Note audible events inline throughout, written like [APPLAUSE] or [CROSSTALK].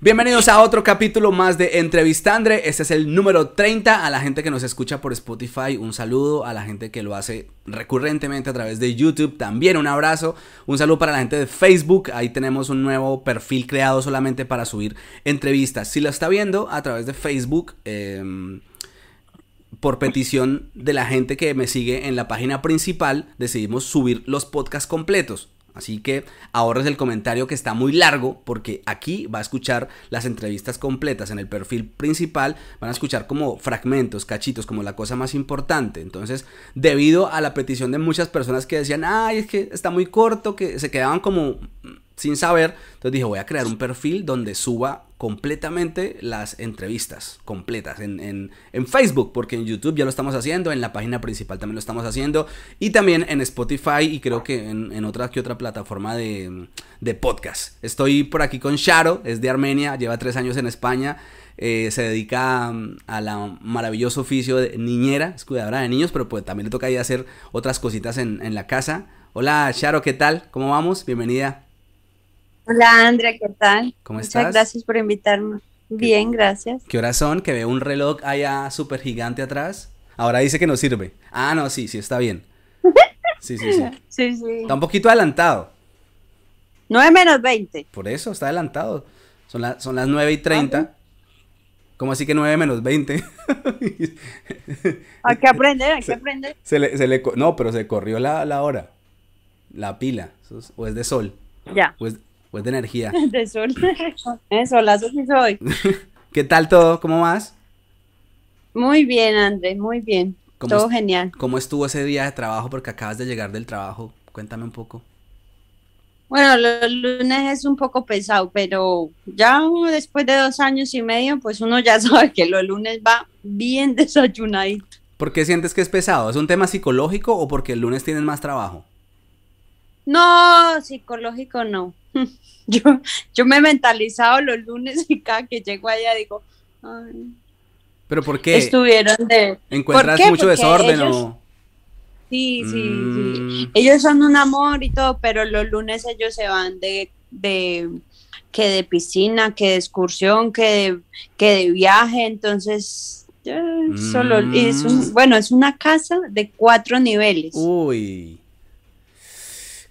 Bienvenidos a otro capítulo más de Entrevistandre. Este es el número 30. A la gente que nos escucha por Spotify, un saludo. A la gente que lo hace recurrentemente a través de YouTube, también un abrazo. Un saludo para la gente de Facebook. Ahí tenemos un nuevo perfil creado solamente para subir entrevistas. Si lo está viendo a través de Facebook, eh, por petición de la gente que me sigue en la página principal, decidimos subir los podcasts completos. Así que ahorres el comentario que está muy largo porque aquí va a escuchar las entrevistas completas en el perfil principal. Van a escuchar como fragmentos, cachitos, como la cosa más importante. Entonces, debido a la petición de muchas personas que decían, ay, es que está muy corto, que se quedaban como sin saber. Entonces dije, voy a crear un perfil donde suba completamente las entrevistas completas en, en, en, Facebook, porque en YouTube ya lo estamos haciendo, en la página principal también lo estamos haciendo, y también en Spotify y creo que en, en otra que otra plataforma de, de, podcast. Estoy por aquí con Sharo, es de Armenia, lleva tres años en España. Eh, se dedica a la maravilloso oficio de niñera, es cuidadora de niños, pero pues también le toca ahí hacer otras cositas en, en la casa. Hola Sharo, ¿qué tal? ¿Cómo vamos? Bienvenida. Hola Andrea, ¿qué tal? ¿Cómo Muchas estás? gracias por invitarme. Bien, gracias. ¿Qué horas son? Que veo un reloj allá súper gigante atrás. Ahora dice que no sirve. Ah, no, sí, sí, está bien. [LAUGHS] Sí, sí, sí. Sí, sí. Está un poquito adelantado. 9 menos 20. Por eso, está adelantado. Son, la- son las 9 y 30. ¿Cómo así que 9 menos 20? Hay que aprender, hay que aprender. se le, se le no, pero se corrió la, la hora. La pila. Es- o es de sol. Ya, O es, o es de energía. [LAUGHS] de sol. [LAUGHS] De solazo sí soy. [LAUGHS] ¿Qué tal todo? ¿Cómo vas? Muy bien, André, muy bien. ¿Cómo Todo genial. ¿Cómo estuvo ese día de trabajo? Porque acabas de llegar del trabajo. Cuéntame un poco. Bueno, los lunes es un poco pesado, pero ya después de dos años y medio, pues uno ya sabe que los lunes va bien desayunadito. ¿Por qué sientes que es pesado? ¿Es un tema psicológico o porque el lunes tienes más trabajo? No, psicológico no. [LAUGHS] Yo, yo me he mentalizado los lunes y cada que llego allá digo, ay, ¿Pero por qué? estuvieron de... ¿Encuentras mucho Porque desorden ellos- o...? Sí, sí, sí. Mm, Ellos son un amor y todo, pero los lunes ellos se van de, de que de piscina, que de excursión, que de, que de viaje, entonces solo es Mm. un, bueno, es una casa de cuatro niveles. Uy.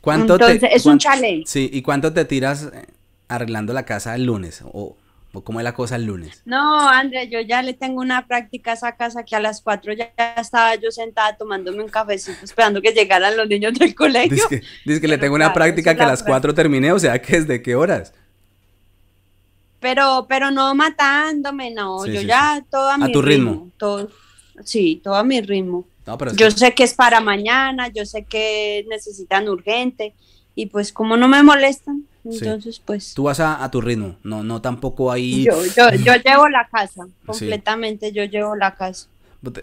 ¿Cuánto entonces te, es un challenge. Sí, ¿y cuánto te tiras eh, arreglando la casa el lunes? ¿O, o cómo es la cosa el lunes? No, Andrea, yo ya le tengo una práctica a esa casa que a las cuatro ya estaba yo sentada tomándome un cafecito esperando que llegaran los niños del colegio. Dice que, dice que le tengo una claro, práctica que a la las 4 terminé, o sea, que ¿desde qué horas? Pero, pero no matándome, no, Sí, yo sí, ya todo a, mi tu ritmo. todo, sí, todo a mi ritmo. No, pero Yo que- sé que es para mañana, yo sé que necesitan urgente y pues como no me molestan, Sí. entonces pues tú vas a, a tu ritmo, no, no tampoco ahí... yo, yo, [LAUGHS] yo llevo la casa, completamente yo llevo la casa.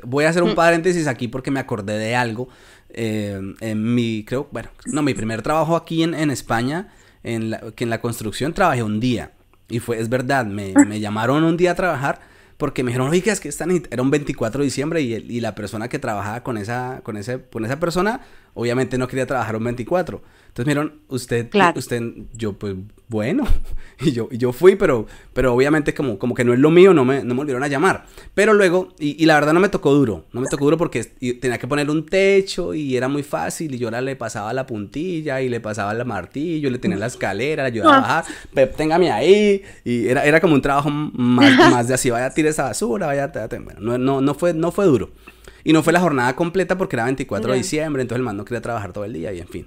Voy a hacer un Mm. paréntesis aquí porque me acordé de algo. Eh, en mi, creo, bueno, no, mi primer trabajo aquí en, en España, en la, que en la construcción trabajé un día. Y fue, es verdad, me, me llamaron un día a trabajar porque me dijeron, oiga, es que están, era un 24 de diciembre y, y la persona que trabajaba con esa, con, ese, con esa persona, obviamente no quería trabajar un 24. Entonces dijeron, usted, Claro. usted, yo pues, bueno, [LAUGHS] y yo, y yo fui, pero, pero obviamente como, como que no es lo mío, no me, no me volvieron a llamar. Pero luego, y, y la verdad no me tocó duro, no me tocó duro porque tenía que poner un techo y era muy fácil y yo ahora le pasaba la puntilla y le pasaba el martillo, le tenía la escalera, le ayudaba a bajar, "Pep, téngame ahí, y era, era como un trabajo más, [LAUGHS] más de así, vaya, tire esa basura, vaya, bueno, no, no, no, fue, no fue duro. Y no fue la jornada completa porque era 24 de diciembre, entonces el man no quería trabajar todo el día y en fin.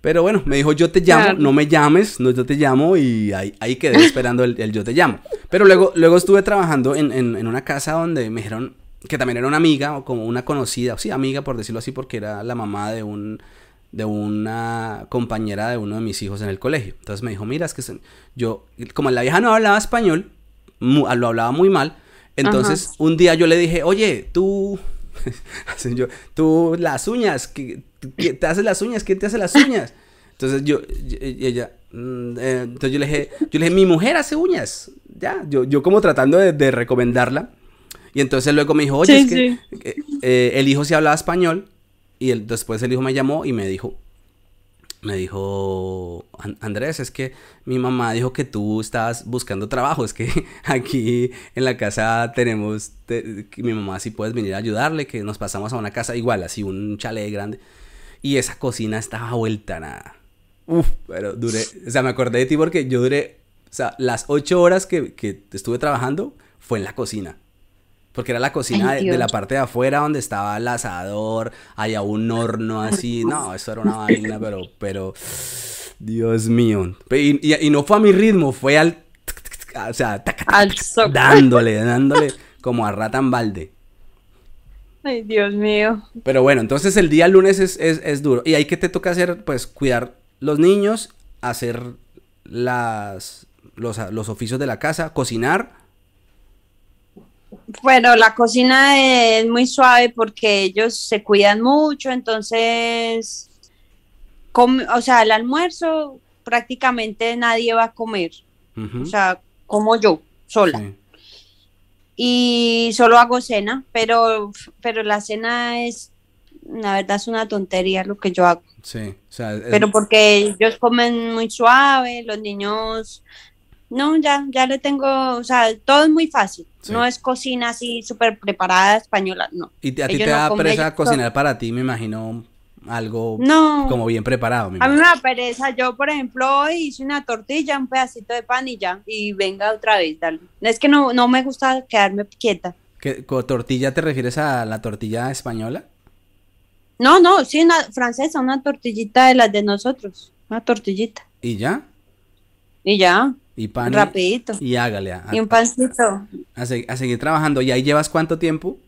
Pero bueno, me dijo yo te llamo, Claro. no me llames, no yo te llamo y ahí, ahí quedé esperando el, el yo te llamo. Pero luego, luego estuve trabajando en, en, en una casa donde me dijeron que también era una amiga o como una conocida, o sí, amiga por decirlo así, porque era la mamá de un de una compañera de uno de mis hijos en el colegio. Entonces me dijo, mira, es que se- yo, como la vieja no hablaba español, mu- lo hablaba muy mal, entonces un día yo le dije, oye, tú, [LAUGHS] yo, tú las uñas, ¿qué, qué- te haces las uñas? ¿Quién te hace las uñas? Entonces yo, y- ella, mm, eh, entonces yo le dije, yo le dije, mi mujer hace uñas, ya, yo, yo como tratando de, de recomendarla. Y entonces luego me dijo, oye, Sí, es que eh, eh, el hijo sí hablaba español. Y el- después el hijo me llamó y me dijo, me dijo, Andrés, es que mi mamá dijo que tú estabas buscando trabajo, es que [LAUGHS] aquí en la casa tenemos, mi mamá si puedes venir a ayudarle, que nos pasamos a una casa igual, así un chalet grande, y esa cocina estaba vuelta nada. Uf, pero duré, o sea, me acordé de ti porque yo duré, o sea, las ocho horas que, que estuve trabajando fue en la cocina. Porque era la cocina de, la parte de afuera donde estaba el asador, había un horno así. No, eso era una vaina, pero, pero, Dios mío. Y, no fue a mi ritmo, fue al, o sea, dándole, dándole como a rata en balde. Ay, Dios mío. Pero bueno, entonces el día lunes es, es, es duro. ¿Y ahí qué te toca hacer? Pues cuidar los niños, hacer las, los, los oficios de la casa, cocinar bueno, la cocina es muy suave porque ellos se cuidan mucho, entonces, o sea, el almuerzo prácticamente nadie va a comer, o sea, como yo, sola. Y solo hago cena, pero, pero la cena es, la verdad es una tontería lo que yo hago. Sí, o sea, pero porque ellos comen muy suave, los niños no, ya, ya le tengo, o sea, todo es muy fácil. No es cocina así súper preparada española, no. Y a ti te da pereza cocinar para ti, me imagino, algo como bien preparado. a mí me da pereza. Yo, por ejemplo, hoy hice una tortilla, un pedacito de pan y ya, y venga otra vez, dale. Es que no, no me gusta quedarme quieta. ¿Qué, ¿Con tortilla te refieres a la tortilla española? No, no, sí, una francesa, una tortillita de las de nosotros, una tortillita. ¿Y ya? Y ya. Y pan. Rapidito. Y, hágale. A, y un pancito. A, seguir trabajando. ¿Y ahí llevas cuánto tiempo?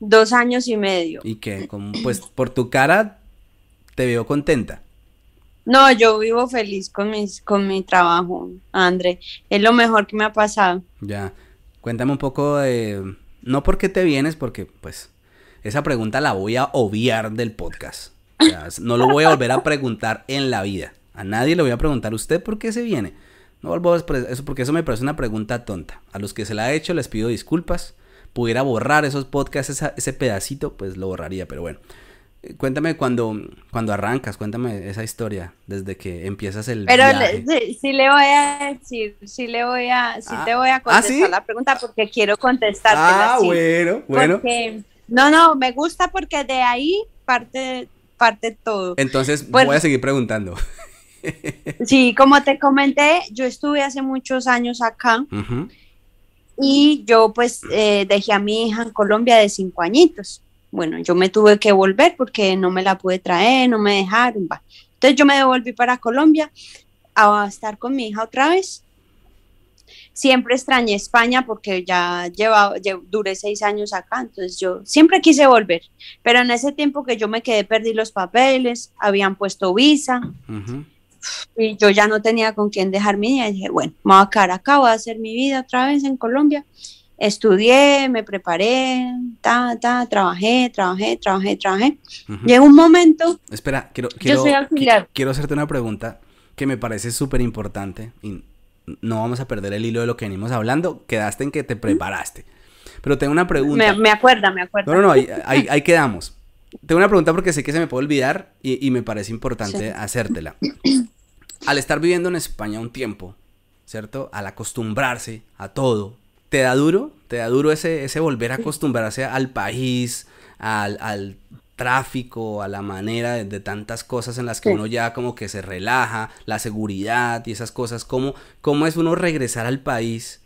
Dos años y medio. ¿Y qué? Como, pues por tu cara te veo contenta. No, yo vivo feliz con, mis, con mi trabajo, André. Es lo mejor que me ha pasado. Ya. Cuéntame un poco de... No por qué te vienes, porque pues esa pregunta la voy a obviar del podcast. no lo voy a volver a preguntar en la vida. A nadie le voy a preguntar, ¿usted por qué se viene? No vuelvo a eso porque eso me parece una pregunta tonta. A los que se la he hecho les pido disculpas. Pudiera borrar esos podcasts, ese pedacito, pues lo borraría, pero bueno. Eh, cuéntame cuando, cuando arrancas, cuéntame esa historia, desde que empiezas el Pero sí, le voy a decir, sí le voy a, sí te voy a ah, contestar la pregunta porque quiero contestarte. Ah, bueno, bueno. no, no, me gusta porque de ahí parte, parte todo. Entonces voy a seguir preguntando. Sí, como te comenté, yo estuve hace muchos años acá y yo pues eh, dejé a mi hija en Colombia de cinco añitos. Bueno, yo me tuve que volver porque no me la pude traer, no me dejaron. Entonces yo me devolví para Colombia a estar con mi hija otra vez. Siempre extrañé España porque ya llevaba, duré seis años acá, entonces yo siempre quise volver, pero en ese tiempo que yo me quedé perdí los papeles, habían puesto visa y yo ya no tenía con quién dejar mi niña. Y dije, bueno, me voy a quedar acá, voy a hacer mi vida otra vez en Colombia. Estudié, me preparé, ta, ta, trabajé, trabajé, trabajé, trabajé. Llegó un momento. Espera, quiero, quiero, quiero hacerte una pregunta que me parece súper importante y no vamos a perder el hilo de lo que venimos hablando. Quedaste en que te preparaste. Pero tengo una pregunta. Me, me acuerda, me acuerda. No, no, no, ahí, ahí quedamos. Tengo una pregunta porque sé que se me puede olvidar y, me parece importante hacértela. Al estar viviendo en España un tiempo, ¿cierto? Al acostumbrarse a todo, ¿te da duro? ¿Te da duro ese, ese volver a acostumbrarse al país, al, tráfico, a la manera de, tantas cosas en las que uno ya como que se relaja, la seguridad y esas cosas? ¿Cómo, ¿Cómo es uno regresar al país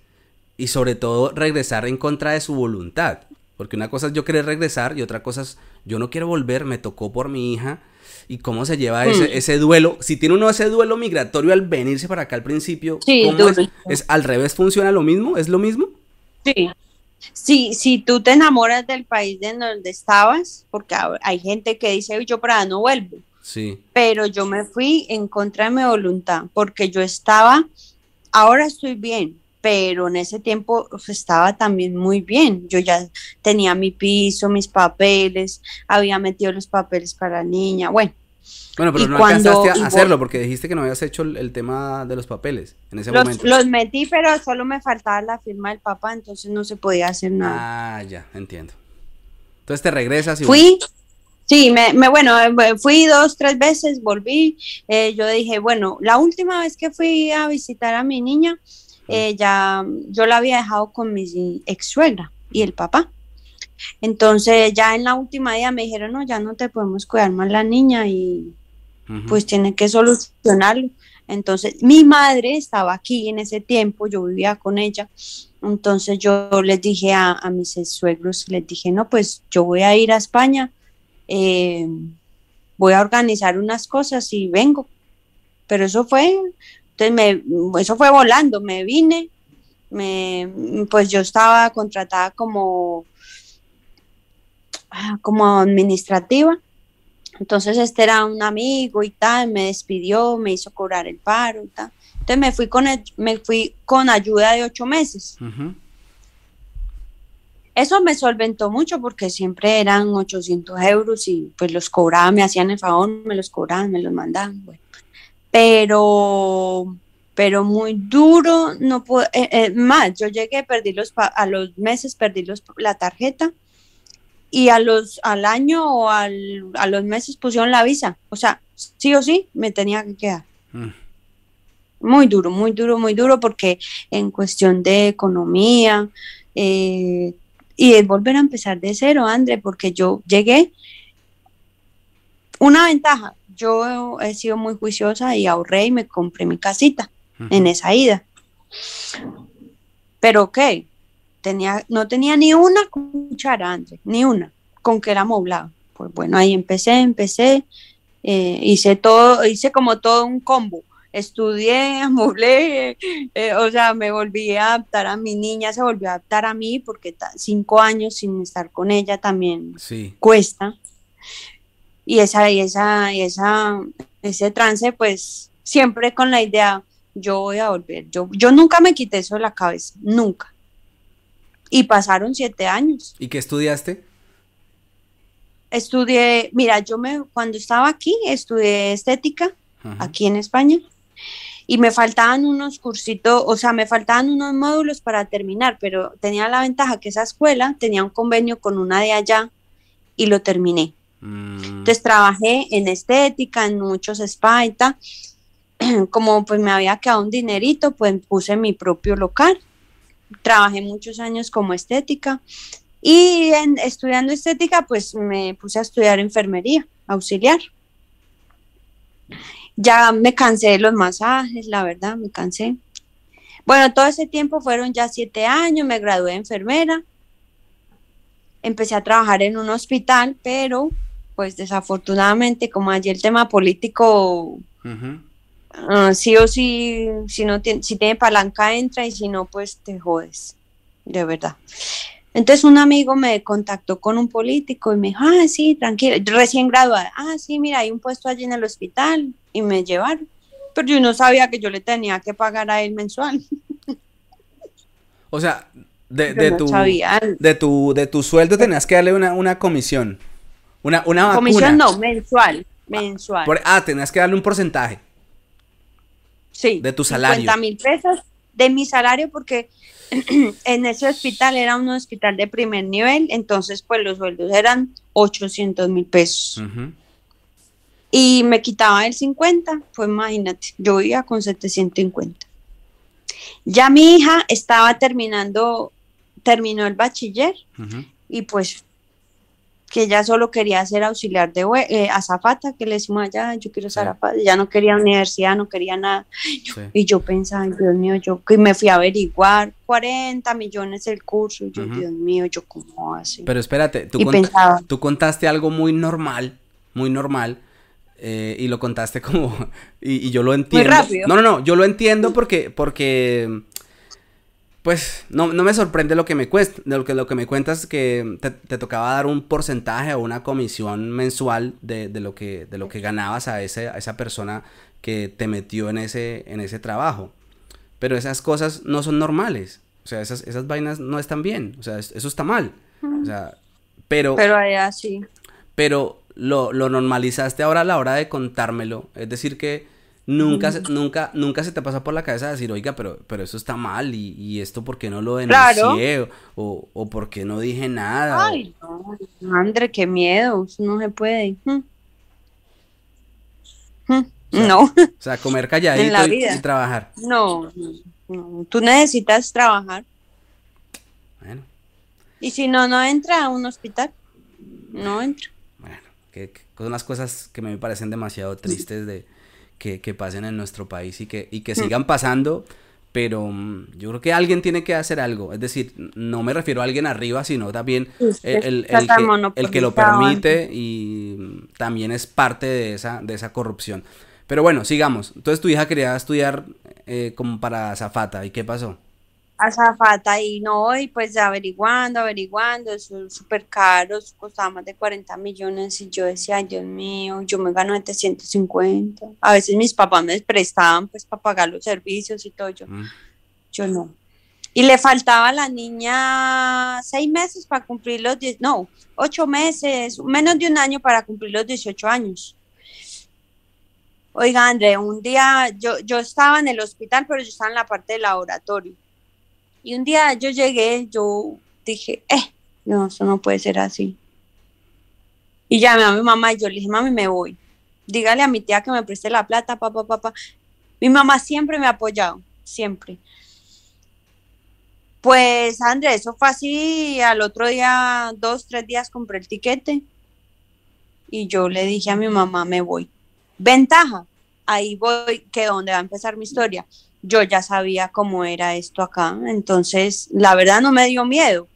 y sobre todo regresar en contra de su voluntad? Porque una cosa es yo querer regresar y otra cosa es yo no quiero volver, me tocó por mi hija. ¿Y cómo se lleva ese, mm. ese duelo? Si tiene uno ese duelo migratorio al venirse para acá al principio, ¿cómo es? al revés funciona lo mismo? ¿Es lo mismo? Sí. Sí, si tú te enamoras del país de donde estabas, porque hay gente que dice, yo para no vuelvo. Sí. Pero yo me fui en contra de mi voluntad, porque yo estaba, ahora estoy bien, pero en ese tiempo estaba también muy bien. Yo ya tenía mi piso, mis papeles, había metido los papeles para la niña, bueno. Bueno, pero no alcanzaste a hacerlo porque dijiste que no habías hecho el, tema de los papeles en ese momento. Los metí, pero solo me faltaba la firma del papá, entonces no se podía hacer nada. Ah, ya, entiendo. Entonces te regresas y... Fui, Sí, me, me, bueno, fui dos, tres veces, volví. Eh, yo dije, bueno, la última vez que fui a visitar a mi niña, eh, ya yo la había dejado con mi ex suegra y el papá. Entonces ya en la última día me dijeron, no, ya no te podemos cuidar más la niña y pues tiene que solucionarlo. Entonces mi madre estaba aquí en ese tiempo, yo vivía con ella. Entonces yo les dije a, a mis suegros, les dije, no, pues yo voy a ir a España, eh, voy a organizar unas cosas y vengo. Pero eso fue, entonces me, eso fue volando, me vine, me, pues yo estaba contratada como como administrativa. Entonces este era un amigo y tal, me despidió, me hizo cobrar el paro y tal. Entonces me fui con, me fui con ayuda de ocho meses. Eso me solventó mucho porque siempre eran 800 euros y pues los cobraban, me hacían el favor, me los cobraban, me los mandaban. Pero, pero muy duro, no puedo, eh, eh, más, yo llegué, perdí los, a los meses, perdí los, la tarjeta y a los, al año o al, a los meses pusieron la visa. O sea, sí o sí me tenía que quedar. Mm. Muy duro, muy duro, muy duro, porque en cuestión de economía eh, y de volver a empezar de cero, André, porque yo llegué. Una ventaja, yo he sido muy juiciosa y ahorré y me compré mi casita en esa ida. Pero ok, tenía, no tenía ni una cuchara, André, ni una, con que era moblado. Pues bueno, ahí empecé, empecé, eh, hice todo, hice como todo un combo. Estudié, [LAUGHS] amoblé, eh, o sea, me volví a adaptar a mi niña, se volvió a adaptar a mí, porque cinco años sin estar con ella también cuesta. Y esa, y esa, y esa, ese trance, pues siempre con la idea, yo voy a volver. Yo, yo nunca me quité eso de la cabeza, nunca y pasaron siete años. ¿Y qué estudiaste? Estudié, mira, yo me, cuando estaba aquí, estudié estética, aquí en España, y me faltaban unos cursitos, o sea, me faltaban unos módulos para terminar, pero tenía la ventaja que esa escuela tenía un convenio con una de allá y lo terminé. Mm. Entonces trabajé en estética, en muchos spa y tal. [CLEARS THROAT] Como pues me había quedado un dinerito, pues puse mi propio local trabajé muchos años como estética y estudiando estética pues me puse a estudiar enfermería auxiliar. Ya me cansé de los masajes, la verdad, me cansé. Bueno, todo ese tiempo fueron ya siete años, me gradué de enfermera, empecé a trabajar en un hospital, pero pues desafortunadamente como allí el tema político Ah, sí o sí, si, no tiene, si tiene palanca entra y si no, pues te jodes, de verdad. Entonces un amigo me contactó con un político y me dijo, ah, sí, tranquila, recién graduada, ah, sí, mira, hay un puesto allí en el hospital y me llevaron. Pero yo no sabía que yo le tenía que pagar a él mensual. O sea, de, de tu, de tu de tu sueldo tenías que darle una, una comisión. Una, una Comisión no, mensual, mensual. ah, tenías que darle un porcentaje. Sí. De tu salario. 50 mil pesos de mi salario porque [CLEARS THROAT] en ese hospital era un hospital de primer nivel, entonces pues los sueldos eran 800 mil pesos. Y me quitaba el 50, pues imagínate, yo iba con 750. Ya mi hija estaba terminando, terminó el bachiller y pues que ella solo quería ser auxiliar de eh, azafata, que le decimos allá, yo quiero ser azafata, ya no quería universidad, no quería nada. Y yo pensaba, Dios mío, yo que me fui a averiguar 40 millones el curso, yo, Dios mío, yo cómo así. Pero espérate, tú, tú contaste algo muy normal, muy normal. Eh, y lo contaste como [LAUGHS] y, yo lo entiendo. Muy rápido. No, no, no, yo lo entiendo porque porque pues no, me sorprende lo que me cuesta, lo que, lo que me cuentas que te, tocaba dar un porcentaje o una comisión mensual de, lo, que, de lo que ganabas a, ese, a esa persona que te metió en ese, en ese trabajo. Pero esas cosas no son normales. O sea, esas, esas vainas no están bien. O sea, eso está mal. O sea, pero... Pero allá sí. Pero lo, lo normalizaste ahora a la hora de contármelo. Es decir, que Nunca, nunca, nunca se te pasa por la cabeza decir, oiga, pero, pero eso está mal y, y esto por qué no lo denuncié o, o por qué no dije nada. Ay, no, André, qué miedo, no se puede. Mm. Mm, no. O sea, comer [LAUGHS] calladito y, trabajar. No, no, tú necesitas trabajar. Bueno. Y si no, no entra a un hospital. No entra. Bueno, que, son las cosas que me parecen demasiado tristes de que, pasen en nuestro país y que, y que mm. sigan pasando, pero mm, yo creo que alguien tiene que hacer algo. Es decir, no me refiero a alguien arriba, sino también el, que, lo permite y mm, también es parte de esa, de esa corrupción. Pero bueno, sigamos. Entonces tu hija quería estudiar eh, como para zafata, ¿y qué pasó? Azafata y no, y pues averiguando, averiguando, son súper caros, costaba más de 40 millones y yo decía, ay Dios mío, yo me gano 750. A veces mis papás me prestaban pues para pagar los servicios y todo, yo, mm. yo no. Y le faltaba a la niña seis meses para cumplir los 10, no, ocho meses, menos de un año para cumplir los 18 años. Oiga, André, un día yo, yo estaba en el hospital, pero yo estaba en la parte del laboratorio y un día yo llegué, yo dije, eh, no, eso no puede ser así. Y llamé a mi mamá y yo le dije, mami, me voy. Dígale a mi tía que me preste la plata, papá, papá. Mi mamá siempre me ha apoyado, siempre. Pues, Andrés, eso fue así. Al otro día, dos, tres días, compré el tiquete. Y yo le dije a mi mamá, me voy. Ventaja, ahí voy, que donde va a empezar mi historia yo ya sabía cómo era esto acá, entonces la verdad no me dio miedo,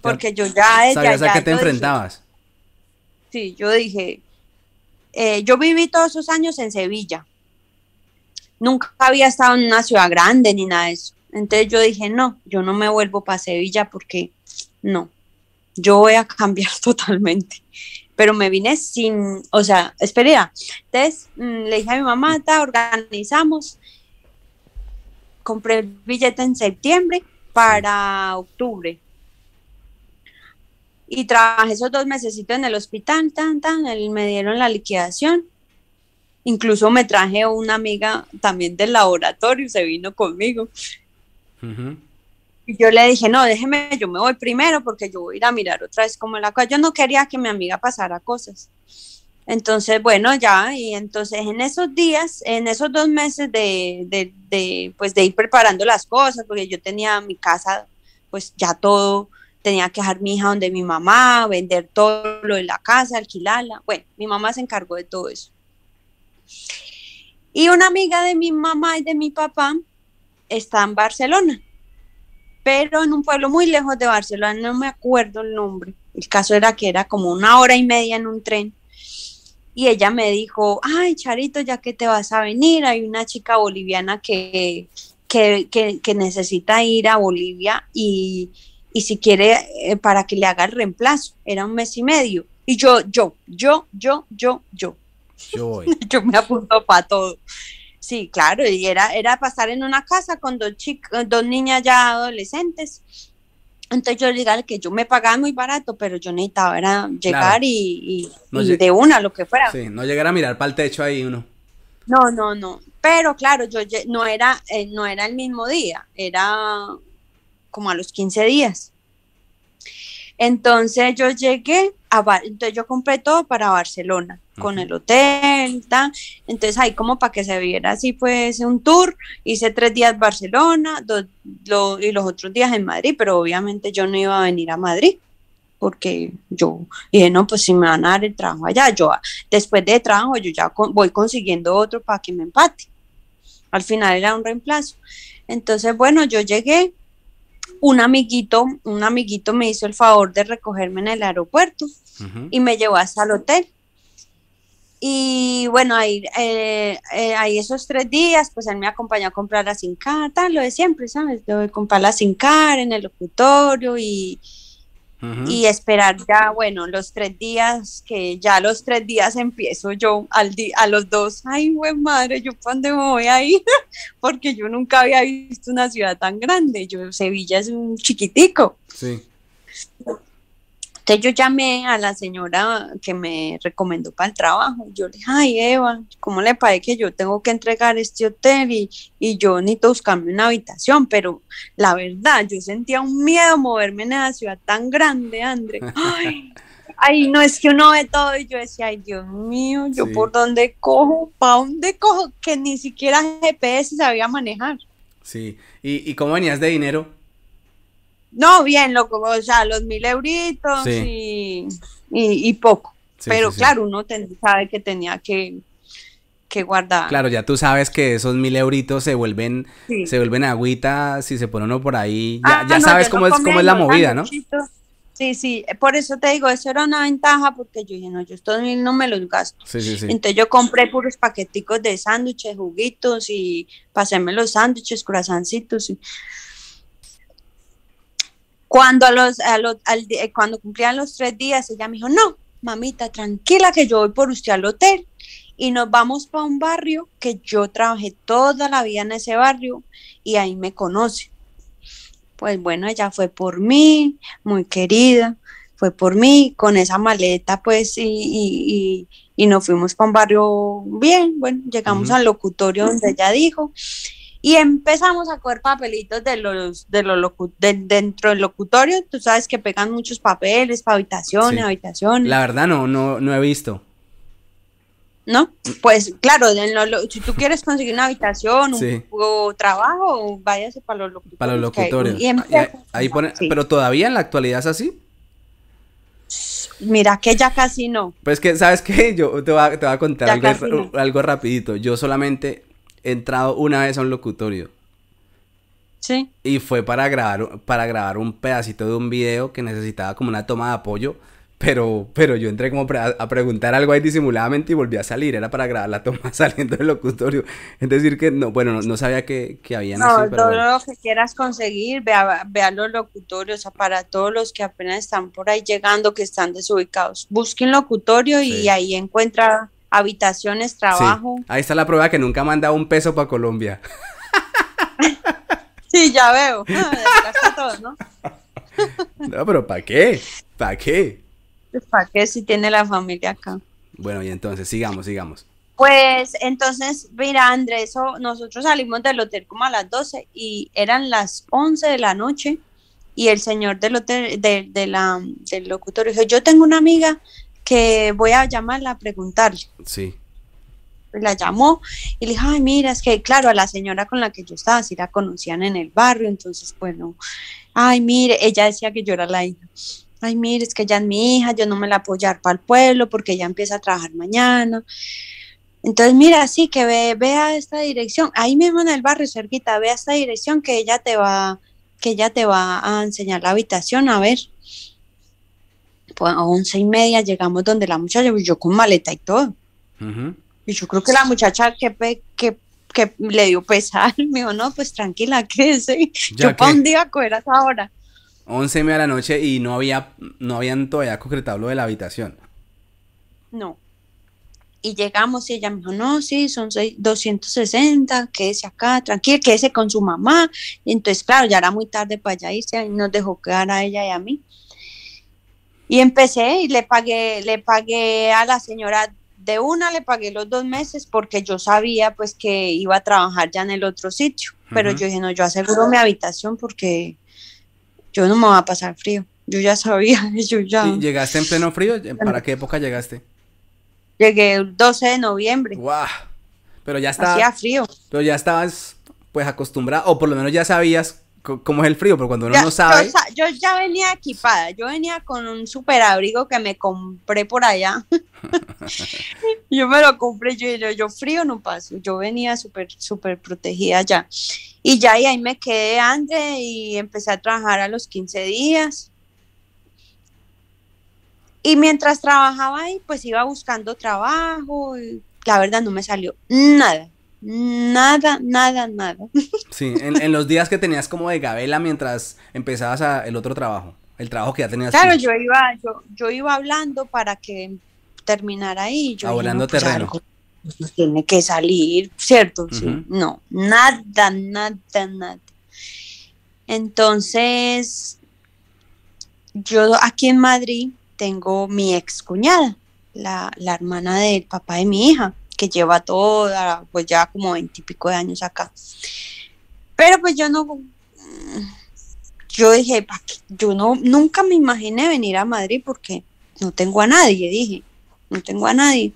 porque yo ya... ¿Sabías a qué te enfrentabas? Sí, yo dije, eh, yo viví todos esos años en Sevilla, nunca había estado en una ciudad grande ni nada de eso, entonces yo dije, no, yo no me vuelvo para Sevilla porque no, yo voy a [LAUGHS] cambiar totalmente. Pero me vine sin, o sea, espera, entonces mm, le dije a mi mamá, organizamos, compré el billete en septiembre para octubre. Y trabajé esos dos meses en el hospital, tan, tan, me dieron la liquidación. Incluso me traje una amiga también del laboratorio, se vino conmigo. Y yo le dije, no, déjeme, yo me voy primero porque yo voy a ir a mirar otra vez como la cosa. Yo no quería que mi amiga pasara cosas. Entonces, bueno, ya, y entonces en esos días, en esos dos meses de, de, de, pues de ir preparando las cosas, porque yo tenía mi casa, pues ya todo, tenía que dejar mi hija donde mi mamá, vender todo lo de la casa, alquilarla. Bueno, mi mamá se encargó de todo eso. Y una amiga de mi mamá y de mi papá está en Barcelona, pero en un pueblo muy lejos de Barcelona, no me acuerdo el nombre. El caso era que era como una hora y media en un tren y ella me dijo, ay, Charito, ya que te vas a venir, hay una chica boliviana que, que, necesita ir a Bolivia y, si quiere, eh, para que le haga el reemplazo, era un mes y medio. Y yo, yo, yo, yo, yo, yo. Yo, [LAUGHS] yo me apunto para todo. Sí, claro, y era, era pasar en una casa con dos, chicas, dos niñas ya adolescentes entonces yo le que yo me pagaba muy barato, pero yo necesitaba era llegar y, de una, lo que fuera. Sí, no llegar a mirar para el techo ahí uno. No, no, no. Pero claro, yo no era, eh, no era el mismo día, era como a los 15 días. Entonces yo llegué, a, entonces yo compré todo para Barcelona, con el hotel, entonces ahí como para que se viera así pues un tour, hice tres días Barcelona y los otros días en Madrid, pero obviamente yo no iba a venir a Madrid, porque yo dije, no, pues si me van a dar el trabajo allá, yo después de trabajo yo ya voy consiguiendo otro para que me empate. Al final era un reemplazo. Entonces, bueno, yo llegué, un amiguito, un amiguito me hizo el favor de recogerme en el aeropuerto y me llevó hasta el hotel. Y bueno, ahí, eh, eh, ahí esos tres días, pues él me acompañó a comprar la SINCAR, tal, lo de siempre, ¿sabes? de comprar la SINCAR en el locutorio y, y esperar ya, bueno, los tres días, que ya los tres días empiezo yo al a los dos, ay, buen madre, yo para dónde me voy a ir, [LAUGHS] porque yo nunca había visto una ciudad tan grande, yo Sevilla es un chiquitico. Sí. Entonces yo llamé a la señora que me recomendó para el trabajo. Yo le dije, ay Eva, ¿cómo le parece que yo tengo que entregar este hotel y, y yo necesito buscarme una habitación? Pero la verdad, yo sentía un miedo moverme en esa ciudad tan grande, André. [LAUGHS] Ay, ay, no es que uno ve todo y yo decía, ay Dios mío, yo por dónde cojo, para dónde cojo, que ni siquiera GPS sabía manejar. Sí, ¿y, y cómo venías de dinero? No, bien, loco, o sea, los mil euritos y, y, poco. Pero claro, uno sabe que tenía que, que guardar. Claro, ya tú sabes que esos mil euritos se vuelven, se vuelven agüita si se pone uno por ahí. Ya, ah, sabes cómo, es, cómo es la movida, ¿no? Sí, sí, por eso te digo, eso era una ventaja porque yo dije, no, yo estos mil no me los gasto. Sí, sí, sí. Entonces yo compré puros paqueticos de sándwiches, juguitos y paséme los sándwiches, corazoncitos y cuando, a los, a los, al, cuando cumplían los tres días, ella me dijo, no, mamita, tranquila que yo voy por usted al hotel y nos vamos para un barrio que yo trabajé toda la vida en ese barrio y ahí me conoce. Pues bueno, ella fue por mí, muy querida, fue por mí, con esa maleta pues y, y, y, nos fuimos para un barrio bien, bueno, llegamos al locutorio donde ella dijo y empezamos a coger papelitos de los, de los dentro del locutorio. Tú sabes que pegan muchos papeles para habitaciones, habitaciones. La verdad no, no, no he visto. ¿No? Pues claro, si tú quieres conseguir una habitación o trabajo, váyase para los locutorios. Para los locutorios. ahí, pone, Pero todavía en la actualidad es así. Mira que ya casi no. Pues que, ¿sabes qué? [LAUGHS] Yo te voy a, te voy a contar algo, algo rapidito. Yo solamente entrado una vez a un locutorio. Sí. Y fue para grabar, para grabar un pedacito de un video que necesitaba como una toma de apoyo. Pero, pero yo entré como a, preguntar algo ahí disimuladamente y volví a salir. Era para grabar la toma [LAUGHS] saliendo del locutorio. Es decir, que no, bueno, no, sabía que, que habían no, todo lo que quieras conseguir, vea, vea los locutorios. O sea, para todos los que apenas están por ahí llegando, que están desubicados. Busquen locutorio y ahí encuentra habitaciones, trabajo. Ahí está la prueba que nunca ha mandado un peso para Colombia. [LAUGHS] sí, ya veo. [LAUGHS] todo, ¿no? no, pero ¿para qué? ¿Para qué? Pues, ¿Para qué si tiene la familia acá? Bueno, y entonces, sigamos, sigamos. Pues entonces, mira, Andrés, nosotros salimos del hotel como a las 12 y eran las 11 de la noche y el señor del hotel, de, la, del locutorio dijo, yo tengo una amiga que voy a llamarla a preguntarle. Sí. La llamó y le dijo, ay, mira, es que claro, a la señora con la que yo estaba, si la conocían en el barrio, entonces, bueno, ay, mire, ella decía que yo era la hija. Ay, mire, es que ella es mi hija, yo no me la puedo llevar para el pueblo porque ella empieza a trabajar mañana. Entonces, mira, sí, que ve, ve a esta dirección, ahí mismo en el barrio, cerquita, ve a esta dirección que ella te va, que ella te va a enseñar la habitación, a ver pues a once y media llegamos donde la muchacha, y yo con maleta y todo. Y yo creo que la muchacha que, que, que le dio pesar, [LAUGHS] me dijo, no, pues tranquila, [LAUGHS] quédese. Yo para un día a coger hasta ahora. Once y media de la noche y no había, no habían todavía concretado lo de la habitación. No. Y llegamos y ella me dijo, no, sí, son 260, quédese acá, tranquila, quédese con su mamá. Y entonces, claro, ya era muy tarde para allá irse y nos dejó quedar a ella y a mí. Y empecé y le pagué, le pagué a la señora de una, le pagué los dos meses porque yo sabía pues que iba a trabajar ya en el otro sitio. Pero yo dije, no, yo aseguro mi habitación porque yo no me voy a pasar frío. Yo ya sabía, [LAUGHS] yo ya. ¿Y llegaste en pleno frío? ¿Para qué época llegaste? Llegué el 12 de noviembre. ¡Guau! Pero ya estaba. Hacía frío. Pero ya estabas pues acostumbrada, o por lo menos ya sabías cómo es el frío, pero cuando uno no sabe. Yo, ya venía equipada, yo venía con un super abrigo que me compré por allá. [LAUGHS] yo me lo compré, yo, yo, yo frío no paso, yo venía súper, súper protegida ya. Y ya y ahí me quedé, André, y empecé a trabajar a los 15 días. Y mientras trabajaba ahí, pues iba buscando trabajo. Y la verdad no me salió nada Nada, nada, nada. Sí, en, los días que tenías como de gabela mientras empezabas el otro trabajo, el trabajo que ya tenías. Claro, yo iba, yo, yo iba hablando para que terminara ahí. Yo Hablando pues, terreno. tiene que salir, ¿cierto? sí. No, nada, nada, nada. Entonces, yo aquí en Madrid tengo mi ex cuñada, la, la hermana del papá de mi hija, lleva toda, pues ya como veintipico de años acá. Pero pues yo no, yo dije, yo no, nunca me imaginé venir a Madrid porque no tengo a nadie, dije, no tengo a nadie.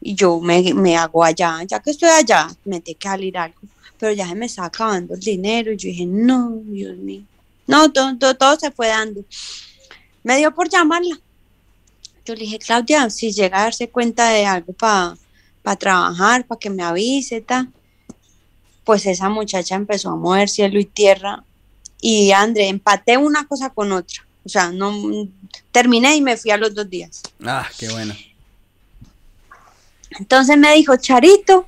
Y yo me, me hago allá, ya que estoy allá, me tengo que salir algo. Pero ya se me está acabando el dinero y yo dije, no, Dios mío. No, todo, todo, se fue dando. Me dio por llamarla. Yo le dije, Claudia, si llega a darse cuenta de algo para trabajar, para que me avise, ta. pues esa muchacha empezó a mover cielo y tierra. Y André, empaté una cosa con otra. O sea, no terminé y me fui a los dos días. Ah, qué bueno. Entonces me dijo, Charito,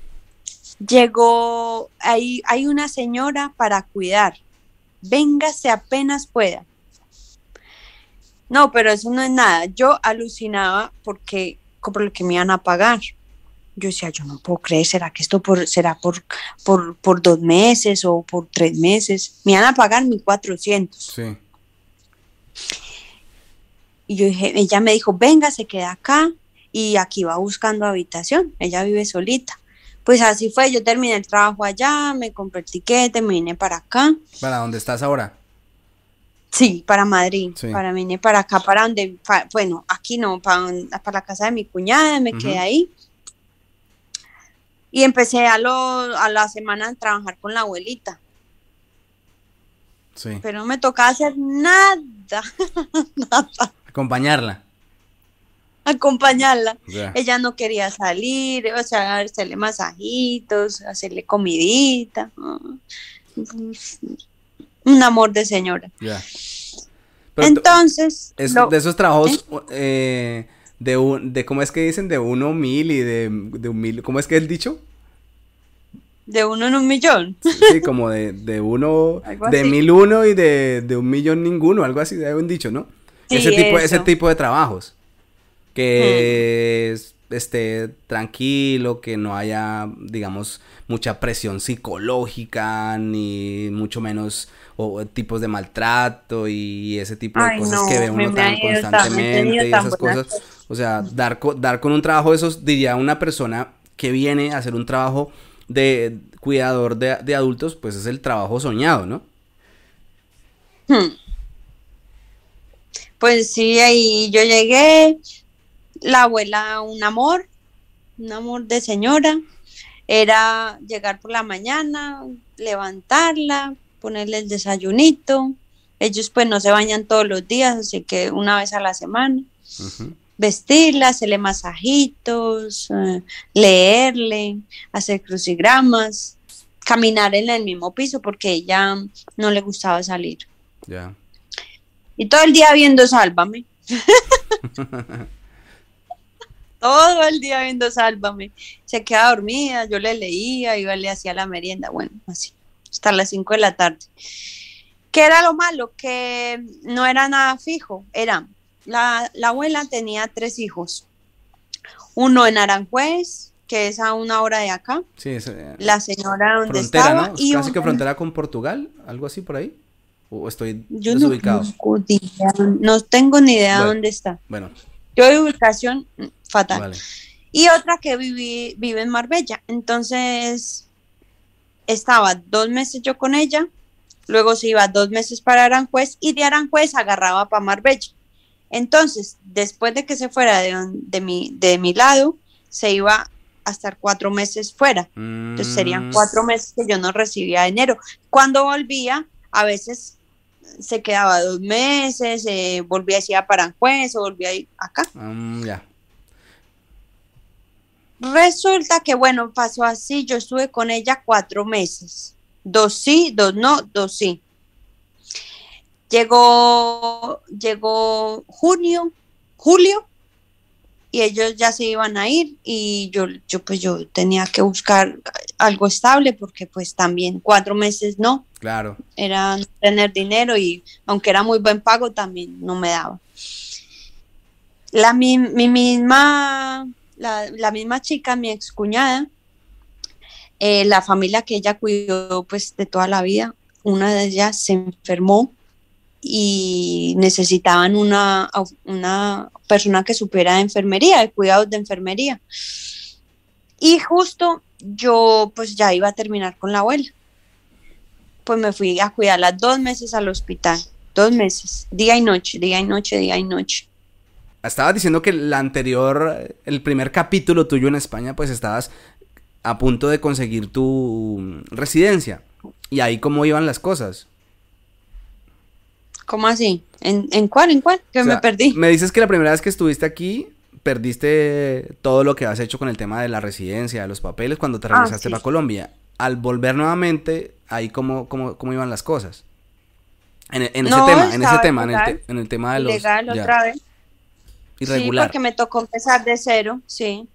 llegó, hay, hay una señora para cuidar, véngase apenas pueda. No, pero eso no es nada. Yo alucinaba porque, por lo que me iban a pagar. Yo decía, yo no puedo creer, ¿será que esto por, será por, por, por dos meses o por tres meses? Me iban a pagar 1400. Sí. Y yo dije, ella me dijo, venga, se queda acá y aquí va buscando habitación. Ella vive solita. Pues así fue, yo terminé el trabajo allá, me compré el tiquete, me vine para acá. ¿Para dónde estás ahora? Sí, para Madrid, para vine para acá, para donde, bueno, aquí no, para, para, la casa de mi cuñada, me quedé ahí. Y empecé a, lo, a la semana a trabajar con la abuelita. Sí. Pero no me tocaba hacer nada, [LAUGHS] nada. Acompañarla acompañarla. Ella no quería salir, o sea, hacerle masajitos, hacerle comidita. Un amor de señora. Entonces. de esos trabajos ¿eh? Eh, de, un, de, ¿cómo es que dicen? De uno mil y de, de un mil. ¿Cómo es que es el dicho? De uno en un millón. Sí, como de, de uno, [LAUGHS] de mil uno y de, de, un millón ninguno, algo así, de un dicho, ¿no? ese, tipo, ese tipo de trabajos que esté tranquilo, que no haya, digamos, mucha presión psicológica, ni mucho menos o, tipos de maltrato y ese tipo de cosas que ve uno tan constantemente y esas cosas. O sea, dar, dar con un trabajo de esos, diría una persona que viene a hacer un trabajo de cuidador de, de adultos, pues es el trabajo soñado, ¿no? Hmm. Pues sí, ahí yo llegué, la abuela un amor, un amor de señora. Era llegar por la mañana, levantarla, ponerle el desayunito. Ellos pues no se bañan todos los días, así que una vez a la semana. Vestirla, hacerle masajitos, eh, leerle, hacer crucigramas, caminar en el mismo piso porque ella no le gustaba salir. Y todo el día viendo Sálvame. [LAUGHS] todo el día viendo Sálvame. Se queda dormida, yo le leía, iba, le hacía la merienda, bueno, así, hasta las 5 de la tarde. ¿Qué era lo malo? Que no era nada fijo, era, la, abuela tenía tres hijos, uno en Aranjuez, que es a una hora de acá. Sí, eh, la señora donde estaba. ¿no? Y Casi que frontera con Portugal, algo así por ahí. ¿O estoy yo desubicado? No, tengo ni idea dónde está. Bueno. Yo de ubicación fatal. Y otra que viví, vive en Marbella. Entonces, estaba dos meses yo con ella, luego se iba dos meses para Aranjuez y de Aranjuez agarraba para Marbella. Entonces, después de que se fuera de, mi, de mi lado, se iba a estar cuatro meses fuera. Entonces serían mm. cuatro meses que yo no recibía dinero. Cuando volvía, a veces se quedaba dos meses, eh, volvía a para Aranjuez o volvía acá. Mm, ya. Resulta que, bueno, pasó así, yo estuve con ella cuatro meses, dos sí, dos no, dos sí. Llegó, llegó junio, julio, y ellos ya se iban a ir y yo, yo pues yo tenía que buscar algo estable porque pues también cuatro meses no. Claro. Era tener dinero y aunque era muy buen pago también no me daba. La mi misma la, misma chica, mi excuñada, eh, la familia que ella cuidó pues de toda la vida, una de ellas se enfermó y necesitaban una, una persona que supiera enfermería, de cuidados de enfermería. Y justo yo pues ya iba a terminar con la abuela. Pues me fui a cuidarla dos meses al hospital, dos meses, día y noche, día y noche, día y noche. Estabas diciendo que el anterior, el primer capítulo tuyo en España, pues estabas a punto de conseguir tu residencia. ¿Y ahí cómo iban las cosas? ¿Cómo así? ¿En, en cuál? ¿En cuál? Que me perdí. Me dices que la primera vez que estuviste aquí perdiste todo lo que has hecho con el tema de la residencia, de los papeles, cuando te ah, regresaste para Colombia. Al volver nuevamente, ahí cómo, cómo, cómo iban las cosas. En, ese tema, en ese tema, en el, tema de los... Legal otra vez. Irregular. Sí, porque me tocó empezar de cero, sí.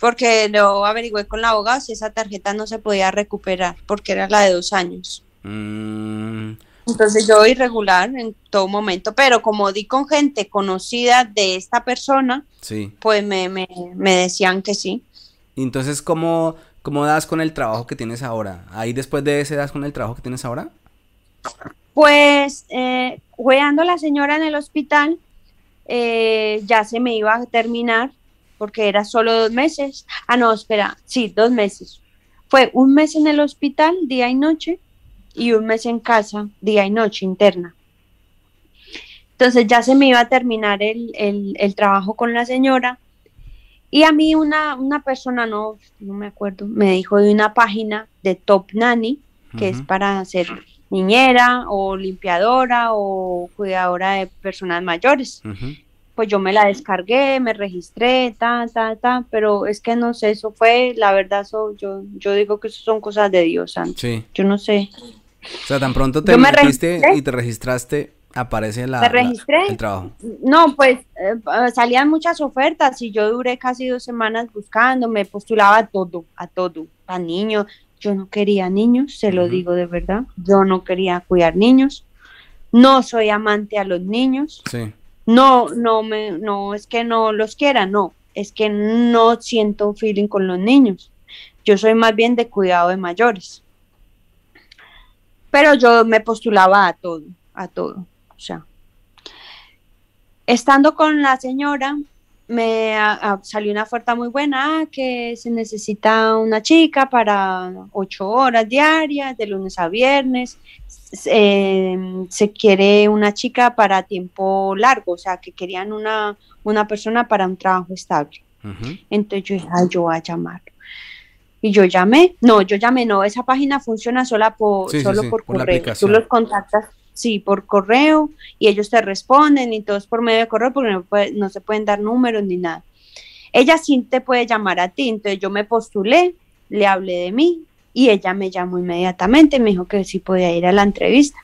Porque lo averigüé con la abogada si esa tarjeta no se podía recuperar, porque era la de dos años. Mm. Entonces yo irregular en todo momento, pero como di con gente conocida de esta persona, sí. pues me, me, me decían que sí. Entonces, ¿cómo, ¿cómo das con el trabajo que tienes ahora? ¿Ahí después de ese das con el trabajo que tienes ahora? Pues, eh, la señora en el hospital, eh, ya se me iba a terminar, porque era solo dos meses. Ah, no, espera, sí, dos meses. Fue un mes en el hospital, día y noche, y un mes en casa, día y noche interna. Entonces ya se me iba a terminar el, trabajo con la señora y a mí una, una, persona, no, no me acuerdo, me dijo de una página de Top Nanny, que es para ser niñera o limpiadora o cuidadora de personas mayores. Pues yo me la descargué, me registré, ta, ta, ta, pero es que no sé, eso fue, la verdad, eso, yo, yo digo que eso son cosas de Dios, Sí. Yo no sé. O sea, tan pronto te metiste y te registraste, aparece la, el trabajo. No, pues eh, salían muchas ofertas y yo duré casi dos semanas buscando, me postulaba a todo, a todo, a niños. Yo no quería niños, se lo digo de verdad. Yo no quería cuidar niños. No soy amante a los niños. Sí. No, no me, no es que no los quiera, no, es que no siento feeling con los niños. Yo soy más bien de cuidado de mayores pero yo me postulaba a todo, a todo. O sea, estando con la señora, me salió una oferta muy buena ah, que se necesita una chica para ocho horas diarias, de lunes a viernes. Em, se quiere una chica para tiempo largo, o sea, que querían una, una persona para un trabajo estable. Entonces yo dije, yo voy a llamar. Y yo llamé, no, yo llamé, no, esa página funciona sola por, solo por correo. Tú los contactas, sí, por correo y ellos te responden y todo es por medio de correo porque no, no se pueden dar números ni nada. Ella sí te puede llamar a ti, entonces yo me postulé, le hablé de mí y ella me llamó inmediatamente y me dijo que sí podía ir a la entrevista.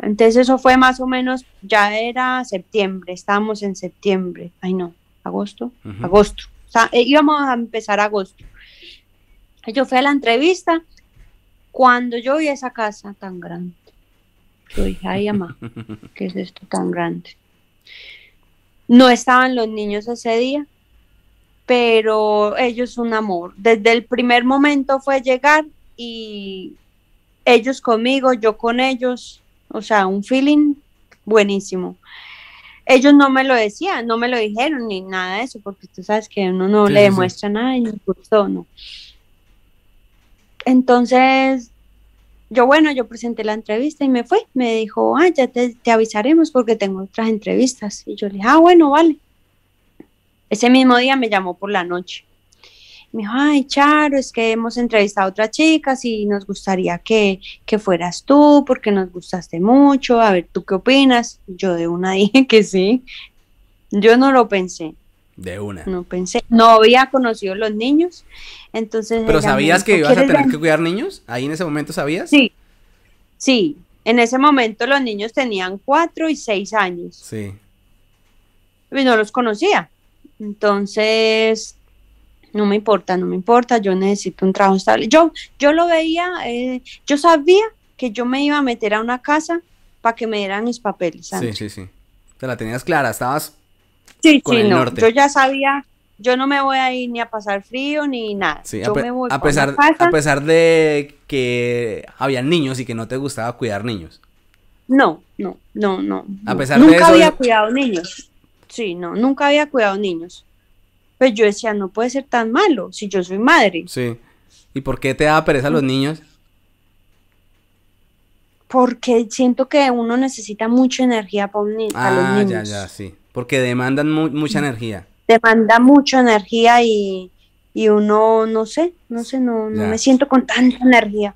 Entonces eso fue más o menos, ya era septiembre, estábamos en septiembre, ay no, agosto, agosto, o sea, eh, íbamos a empezar agosto. Yo fui a la entrevista cuando yo vi esa casa tan grande. Yo dije, ay, mamá, [LAUGHS] ¿qué es esto tan grande? No estaban los niños ese día, pero ellos un amor. Desde el primer momento fue llegar y ellos conmigo, yo con ellos, o sea, un feeling buenísimo. Ellos no me lo decían, no me lo dijeron ni nada de eso, porque tú sabes que uno no le demuestra nada y no gustó, no. Entonces, yo bueno, yo presenté la entrevista y me fue. Me dijo, ah, ya te, avisaremos porque tengo otras entrevistas. Y yo le dije, ah, bueno, vale. Ese mismo día me llamó por la noche. Me dijo, ay, Charo, es que hemos entrevistado a otras chicas y nos gustaría que, que fueras tú porque nos gustaste mucho. A ver, ¿tú qué opinas? Yo de una [LAUGHS] dije que sí. Yo no lo pensé. De una. No pensé, no había conocido los niños, entonces... ¿Pero sabías que ibas a tener que cuidar niños? ¿Ahí en ese momento sabías? Sí, sí, en ese momento los niños tenían cuatro y seis años. Sí. Y no los conocía, entonces... No me importa, no me importa, yo necesito un trabajo estable. Yo, yo lo veía, eh, yo sabía que yo me iba a meter a una casa para que me dieran mis papeles. Sí, sí, sí. Te la tenías clara, estabas Sí, sí, no. Yo ya sabía, yo no me voy a ir ni a pasar frío ni nada. yo me voy a pesar, a pesar de que había niños y que no te gustaba cuidar niños. No, no, no, no. A de nunca eso, había cuidado niños. Sí, no, nunca había cuidado niños. Pues yo decía, no puede ser tan malo si yo soy madre. Sí. ¿Y por qué te daba pereza a los niños? Porque siento que uno necesita mucha energía para, un ni- para los Ah, ya, niños. ya, sí. Porque demandan mu- mucha energía. Demanda mucha energía y, y uno, no sé, no sé, no, no me siento con tanta energía.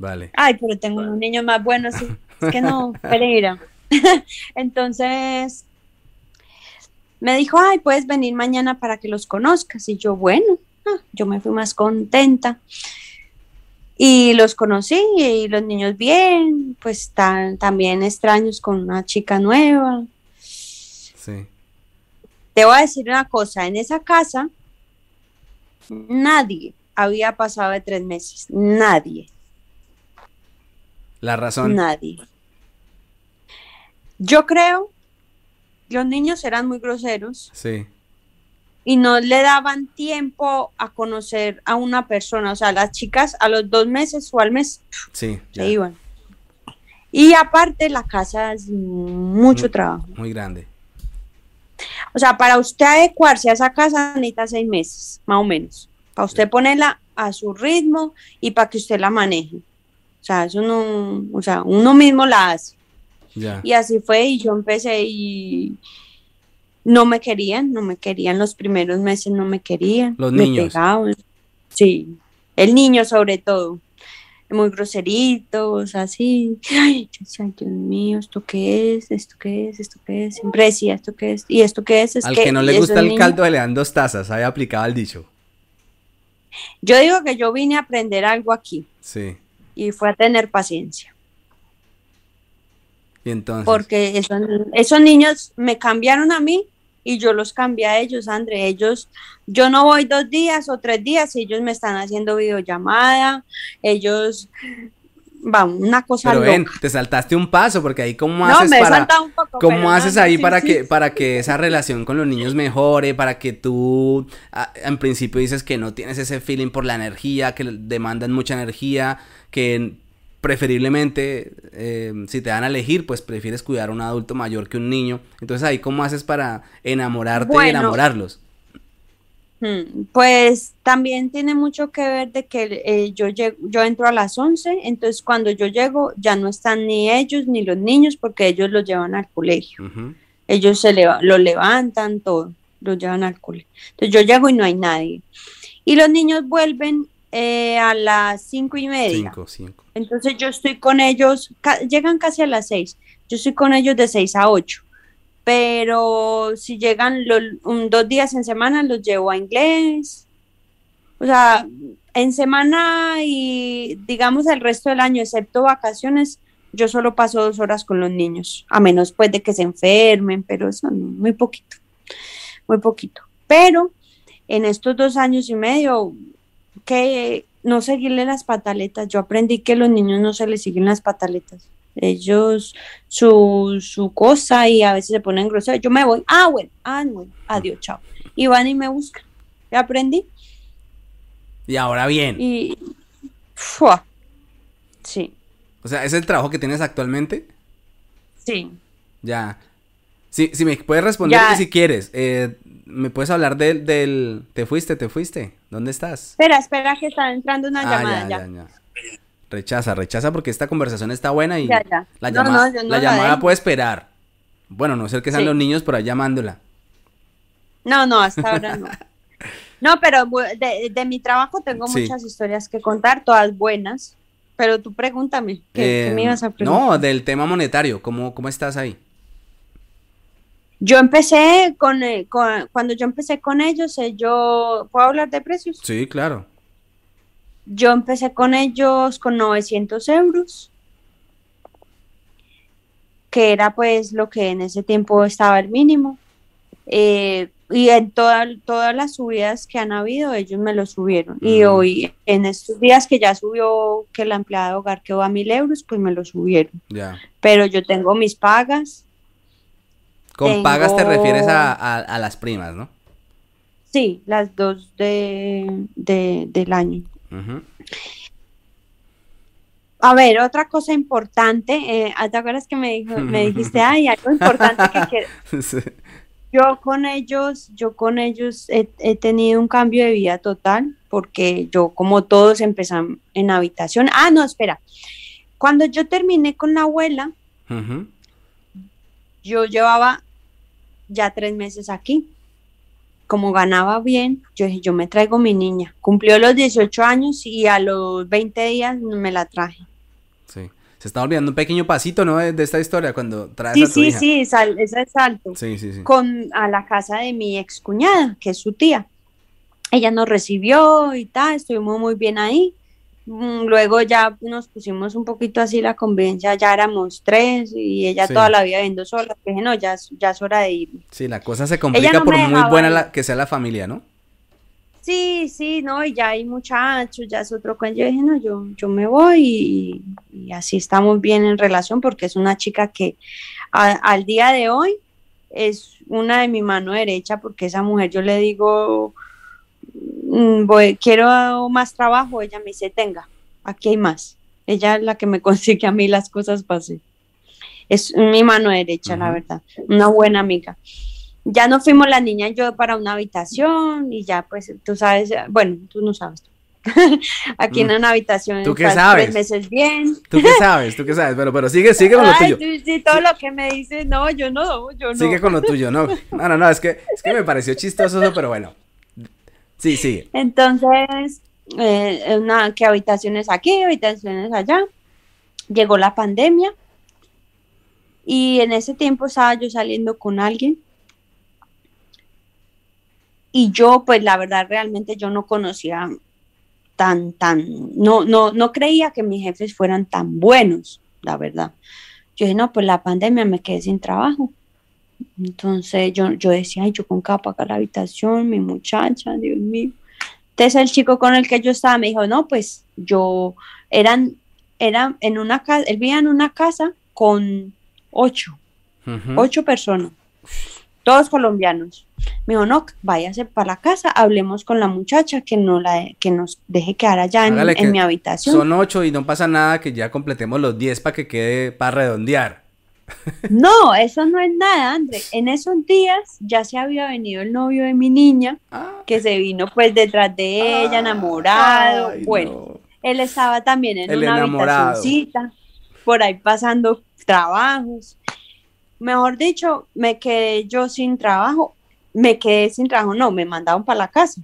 Vale. Ay, pero tengo unos niños más buenos, sí. Es que no, [LAUGHS] Pereira. [LAUGHS] Entonces, me dijo, ay, puedes venir mañana para que los conozcas. Y yo, bueno, ah, yo me fui más contenta. Y los conocí y los niños bien, pues tan, también extraños con una chica nueva. Te voy a decir una cosa, en esa casa nadie había pasado de tres meses, nadie. La razón. Nadie. Yo creo, los niños eran muy groseros Sí. y no le daban tiempo a conocer a una persona. O sea, las chicas a los dos meses o al mes Sí. se ya. iban. Y aparte la casa es mucho trabajo. Muy grande. O sea, para usted adecuarse a esa casa necesita seis meses, más o menos. Para usted ponerla a su ritmo y para que usted la maneje. O sea, eso no, o sea, uno mismo la hace. Ya. Y así fue, y yo empecé y no me querían, no me querían los primeros meses, no me querían. Los me niños. pegaban. Sí, el niño sobre todo. Muy groseritos, así. Ay, Dios mío, ¿esto qué es? ¿Esto qué es? ¿Esto qué es? Siempre decía, ¿esto qué es? ¿Y esto qué es? es Al que no le gusta el niños- caldo le dan dos tazas. Ahí aplicaba el dicho. Yo digo que yo vine a aprender algo aquí Sí. y fue a tener paciencia. Y entonces. porque esos, esos niños me cambiaron a mí y yo los cambié a ellos, André. Ellos, yo no voy dos días o tres días y ellos me están haciendo videollamada, ellos, vamos, una cosa Pero ven, te saltaste un paso porque ahí cómo No, haces me he para saltado un poco. cómo haces no, ahí sí, para sí. que para que esa relación con los niños mejore, para que tú en principio dices que no tienes ese feeling por la energía, que demandan mucha energía, que preferiblemente eh, si te dan a elegir, pues prefieres cuidar a un adulto mayor que un niño. Entonces ahí cómo haces para enamorarte y enamorarlos. Mm, Pues también tiene mucho que ver de que eh, yo llego, yo entro a las 11, entonces cuando yo llego ya no están ni ellos ni los niños porque ellos los llevan al colegio. Ellos se leva- lo levantan, todo, lo llevan al colegio. Entonces yo llego y no hay nadie. Y los niños vuelven eh, a las cinco y media. Cinco, cinco. Entonces yo estoy con ellos, ca- llegan casi a las seis. Yo estoy con ellos de seis a ocho. Pero si llegan lo- un- dos días en semana, los llevo a inglés. O sea, en semana y digamos el resto del año, excepto vacaciones, yo solo paso dos horas con los niños, a menos pues de que se enfermen, pero eso no, muy poquito, muy poquito. Pero en estos dos años y medio, que no seguirle las pataletas, yo aprendí que los niños no se les siguen las pataletas. Ellos, su, su cosa y a veces se ponen groseros. Yo me voy, ah, bueno, ah, bueno, adiós, chao. Y van y me buscan. Ya aprendí. Y ahora bien, Y. ¡fua! Sí, o sea, ¿es el trabajo que tienes actualmente? sí. Ya. Sí, si me puedes responder Ya. si quieres, eh, ¿me puedes hablar del, del... ¿Te fuiste, te fuiste? ¿Dónde estás? Espera, espera, que está entrando una Ah, llamada. ya, Ya, ya, ya. Rechaza, rechaza porque esta conversación está buena y ya, la, No, no, no llamada dejo. puede esperar. Bueno, no ser que sean Sí. los niños por ahí llamándola. No, no, hasta ahora no. [LAUGHS] No, pero de, de mi trabajo tengo Sí. muchas historias que contar, todas buenas. Pero tú pregúntame, ¿qué, qué me Eh, ibas a preguntar? no, del tema monetario, ¿cómo, cómo estás ahí? Yo empecé con, eh, con- cuando yo empecé con ellos, eh, yo, ¿puedo hablar de precios? Sí, claro. Yo empecé con ellos con 900 euros, que era pues lo que en ese tiempo estaba el mínimo. Eh, y en toda- todas las subidas que han habido, ellos me lo subieron. Y Mm. hoy, en estos días que ya subió, que la empleada de hogar quedó a mil euros, pues me lo subieron. Pero yo tengo mis pagas. Con pagas te refieres a, a- a las primas, ¿no? Sí, las dos de, de- del año. A ver, otra cosa importante, eh, ¿te acuerdas que me, dijo, me dijiste, ay, algo importante que [LAUGHS] quiero? Yo con ellos, yo con ellos he, tenido un cambio de vida total, porque yo como todos empezamos en habitación. Ah, no, espera. Cuando yo terminé con la abuela, yo llevaba ya tres meses aquí. Como ganaba bien, yo dije, yo me traigo mi niña. Cumplió los 18 años y a los 20 días me la traje. Sí. Se está olvidando un pequeño pasito, ¿no? De, esta historia cuando traes sí, a tu sí, Sí, sí, ese es salto. Sí, sí, sí. Con, a la casa de mi ex cuñada, que es su tía. Ella nos recibió y tal, estuvimos muy bien ahí. Mm, luego ya nos pusimos un poquito así la convivencia, ya éramos tres y ella toda la vida viendo sola. Dije, no, ya, ya es hora de ir. Sí, la cosa se complica por muy buena que sea la familia, ¿no? sí, sí, no, y ya hay muchachos, ya es otro cuento. Yo dije, no, yo, yo me voy y, así estamos bien en relación porque es una chica que al día de hoy es una de mi mano derecha porque esa mujer yo le digo, voy, quiero más trabajo, ella me dice, tenga, aquí hay más. Ella es la que me [LAUGHS] consigue a mí las cosas fácil. Es mi mano derecha, la verdad, una buena amiga ya no fuimos la niña y yo para una habitación y ya pues tú sabes, bueno, tú no sabes. [LAUGHS] Aquí en mm. una habitación ¿Tú qué sabes? tres meses bien. ¿Tú qué [LAUGHS] sabes? ¿Tú qué sabes? Pero, pero sigue, sigue con lo tuyo. sí, todo lo que me dices, no, yo no, yo no. Sigue con lo tuyo, no. No, no, no, es que, es que me pareció chistoso pero bueno. Sí, sigue. Entonces, eh, una, ¿qué habitaciones aquí, habitaciones allá? Llegó la pandemia y en ese tiempo estaba yo saliendo con alguien y yo, pues la verdad, realmente yo no conocía tan, tan, no, no, no creía que mis jefes fueran tan buenos, la verdad. Yo dije, no, pues la pandemia me quedé sin trabajo. Entonces yo, yo decía, ay, yo con qué pagar la habitación, mi muchacha, Dios mío. Entonces el chico con el que yo estaba me dijo, no, pues yo, eran, eran en una casa, él vivía en una casa con ocho, ocho personas, todos colombianos. Me dijo, no, váyase para la casa, hablemos con la muchacha que, no la, que nos deje quedar allá en, mi habitación. Son ocho y no pasa nada que ya completemos los diez para que quede para redondear. No, eso no es nada, André. En esos días ya se había venido el novio de mi niña, ah. que se vino pues detrás de ella, enamorado. bueno, él estaba también en una habitacióncita, por ahí pasando trabajos. Mejor dicho, me quedé yo sin trabajo me quedé sin trabajo, no, me mandaron para la casa.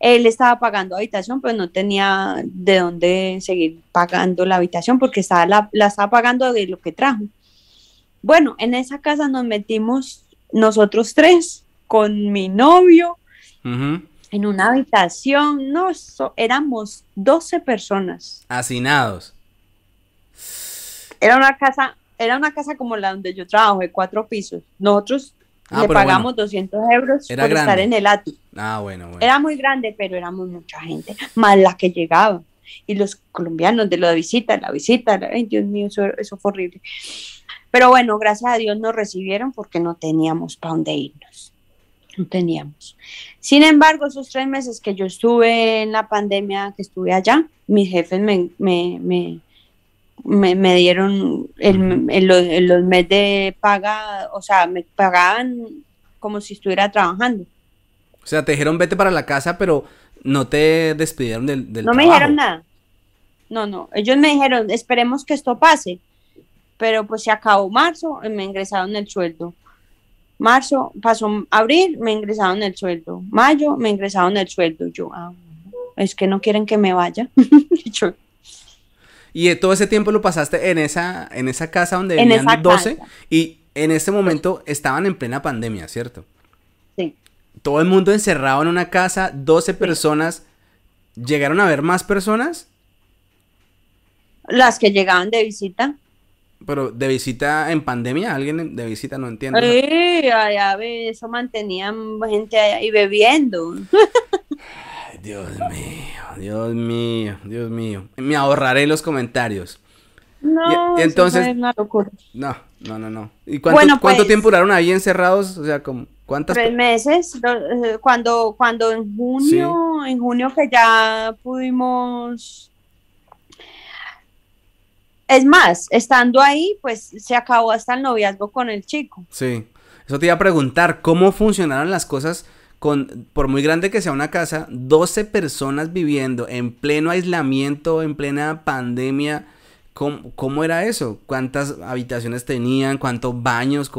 Él estaba pagando habitación, pero no tenía de dónde seguir pagando la habitación porque estaba la, estaba pagando de lo que trajo. Bueno, en esa casa nos metimos nosotros tres con mi novio en una habitación. No, éramos 12 personas. Hacinados. Era una casa, era una casa como la donde yo trabajo, de cuatro pisos. Nosotros Ah, le pagamos 200 euros por estar en el ático. Ah, bueno, bueno. Era muy grande, pero éramos mucha gente, más la que llegaba. Y los colombianos de la visita, la visita, ay Dios mío, eso, fue horrible. Pero bueno, gracias a Dios nos recibieron porque no teníamos para dónde irnos. No teníamos. Sin embargo, esos tres meses que yo estuve en la pandemia, que estuve allá, mis jefes me, me me, dieron el, los meses de paga, o sea, me pagaban como si estuviera trabajando. O sea, te dijeron vete para la casa, pero no te despidieron del, del No me dijeron nada. No, no. Ellos me dijeron, esperemos que esto pase. Pero pues se acabó marzo, me ingresaron el sueldo. Marzo, pasó abril, me ingresaron el sueldo. Mayo, me ingresaron el sueldo. Yo, ah, es que no quieren que me vaya. [LAUGHS] Yo, y todo ese tiempo lo pasaste en esa, en esa casa donde vivían 12 y en ese momento estaban en plena pandemia, ¿cierto? Sí. Todo el mundo encerrado en una casa, 12 personas. ¿Llegaron a ver más personas? Las que llegaban de visita. Pero de visita en pandemia, alguien de visita no entiendo. Sí, allá eso mantenían gente ahí bebiendo. [LAUGHS] Dios mío, Dios mío, Dios mío. Me ahorraré los comentarios. No, entonces, es una locura. No, no, no, no. ¿Y cuánto, cuánto pues, tiempo duraron ahí encerrados? O sea, como, ¿cuántas? Tres meses. Eh, cuando, cuando en junio, en junio que ya pudimos Es más, estando ahí, pues se acabó hasta el noviazgo con el chico. Sí. Eso te iba a preguntar, ¿cómo funcionaron las cosas con, por muy grande que sea una casa, 12 personas viviendo en pleno aislamiento, en plena pandemia? ¿Cómo, era eso? ¿Cuántas habitaciones tenían? ¿Cuántos baños?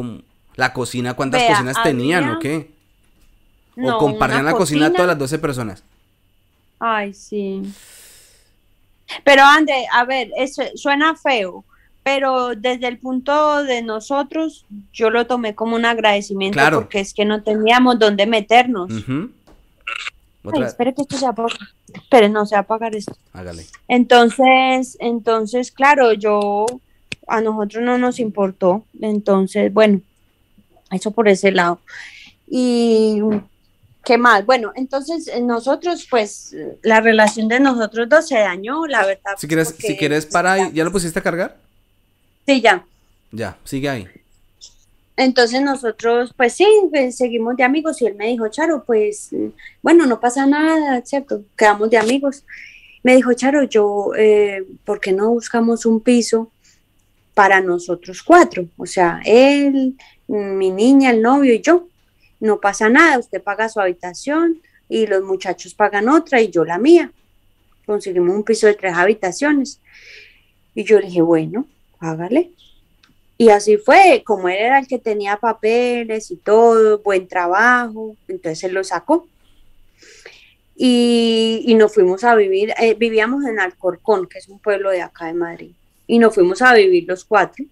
¿La cocina? ¿Cuántas cocinas tenían o qué? ¿O compartían la cocina, todas las 12 personas? Ay, sí. Pero André, a ver, eso suena feo, pero desde el punto de nosotros, yo lo tomé como un agradecimiento porque es que no teníamos dónde meternos. espere que esto se apague. Espere, no se va a apagar esto. Hágale. Entonces, entonces, claro, yo a nosotros no nos importó. Entonces, bueno, eso por ese lado. Y ¿Qué más? Bueno, entonces eh, nosotros, pues, la relación de nosotros dos se dañó, la verdad. Si quieres, si quieres para ¿ya lo pusiste a cargar? Sí, ya. Ya, sigue ahí. Entonces nosotros, pues sí, pues, seguimos de amigos y él me dijo, Charo, pues, bueno, no pasa nada, ¿cierto? Quedamos de amigos. Me dijo, Charo, yo, eh, ¿por qué no buscamos un piso para nosotros cuatro? O sea, él, mi niña, el novio y yo no pasa nada, usted paga su habitación y los muchachos pagan otra y yo la mía. Conseguimos un piso de tres habitaciones. Y yo le dije, bueno, hágale. Y así fue, como él era el que tenía papeles y todo, buen trabajo, entonces él lo sacó. Y, nos fuimos a vivir, eh, vivíamos en Alcorcón, que es un pueblo de acá de Madrid, y nos fuimos a vivir los cuatro,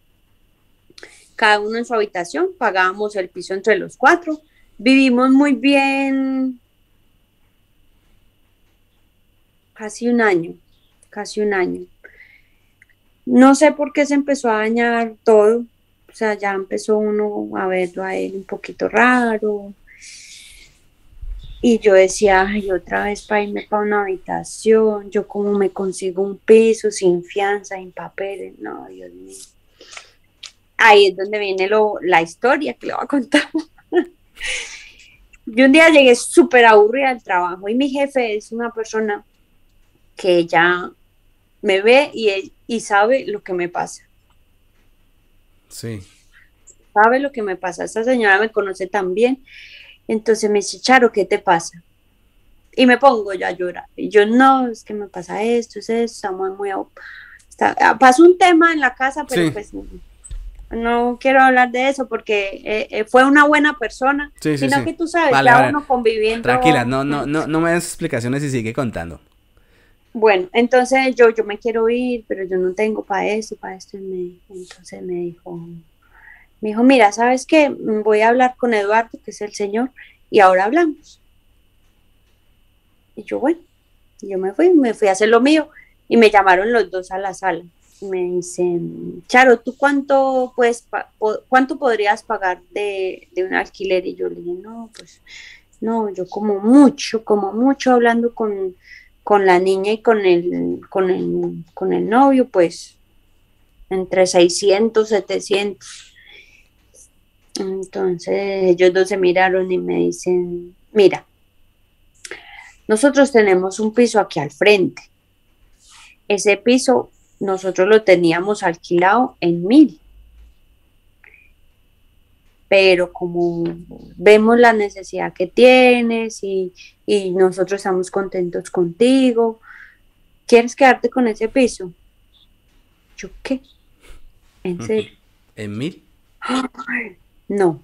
cada uno en su habitación, pagábamos el piso entre los cuatro, Vivimos muy bien casi un año, casi un año. No sé por qué se empezó a dañar todo, o sea, ya empezó uno a verlo a él un poquito raro. Y yo decía, ay, otra vez para irme para una habitación, yo como me consigo un piso sin fianza, sin papeles, no, Dios mío. Ahí es donde viene lo, la historia que le voy a contar. [LAUGHS] Yo un día llegué súper aburrida del trabajo y mi jefe es una persona que ya me ve y, y sabe lo que me pasa. Sí. Sabe lo que me pasa. Esta señora me conoce también. Entonces me dice, Charo, ¿qué te pasa? Y me pongo yo a llorar. Y yo, no, es que me pasa esto, es esto, estamos muy... Está, pasó un tema en la casa, pero pues no quiero hablar de eso porque eh, eh, fue una buena persona, sino que tú sabes, ya uno conviviendo. Tranquila, no, no, no, no me des explicaciones y sigue contando. Bueno, entonces yo, yo me quiero ir, pero yo no tengo para eso, para esto. Y entonces me dijo, me dijo, mira, ¿sabes qué? Voy a hablar con Eduardo, que es el señor, y ahora hablamos. Y yo, bueno, yo me fui, me fui a hacer lo mío, y me llamaron los dos a la sala me dicen, Charo, ¿tú cuánto, puedes, cuánto podrías pagar de, un alquiler? Y yo le dije, no, pues no, yo como mucho, como mucho hablando con, con la niña y con el, con el, con el novio, pues entre 600, 700. Entonces ellos dos se miraron y me dicen, mira, nosotros tenemos un piso aquí al frente. Ese piso nosotros lo teníamos alquilado en mil. Pero como vemos la necesidad que tienes y, nosotros estamos contentos contigo, ¿quieres quedarte con ese piso? ¿Yo qué? ¿En serio? ¿En mil? no.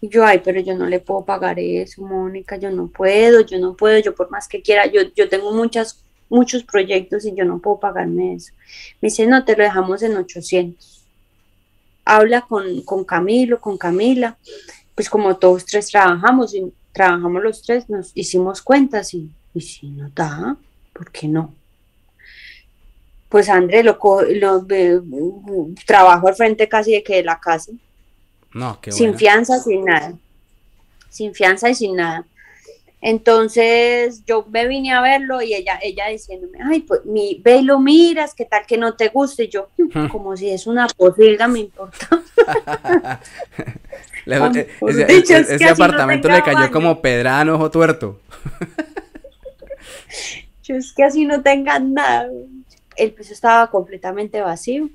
Y yo, ay, pero yo no le puedo pagar eso, Mónica, yo no puedo, yo no puedo, yo por más que quiera, yo, yo tengo muchas muchos proyectos y yo no puedo pagarme eso. Me dice, no, te lo dejamos en 800. Habla con, con Camilo, con Camila. Pues como todos tres trabajamos y trabajamos los tres, nos hicimos cuentas y, y si no da, ¿por qué no? Pues André lo, lo trabajo al frente casi de que de la casa. No, qué Sin fianza, sin nada. Sin fianza y sin nada. Entonces yo me vine a verlo y ella, ella diciéndome, ay, pues mi, ve y lo miras, qué tal que no te guste. Y yo, como si es una posilga, me importa. [LAUGHS] Eh, ese, apartamento le cayó como pedrano ojo tuerto. [LAUGHS] yo es que así no tengan nada. el piso estaba completamente vacío.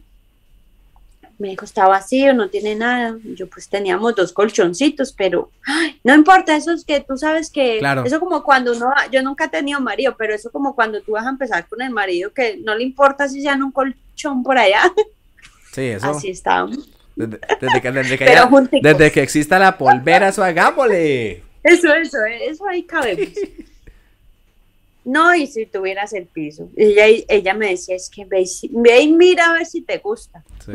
Me dijo, está vacío, no tiene nada. Yo pues teníamos dos colchoncitos, pero ay, no importa, eso es que tú sabes que, Claro. eso como cuando uno, yo nunca he tenido marido, pero eso como cuando tú vas a empezar con el marido, que no le importa si sean un colchón por allá, Sí, eso. así estábamos. Desde, desde que, desde, que [LAUGHS] Pero haya- junticos. desde que exista la polvera, eso hagámosle. Eso, eso, eso ahí cabemos. No, y si tuvieras el piso. Ella, ella me decía, es que ve, ve y mira a ver si te gusta. Sí.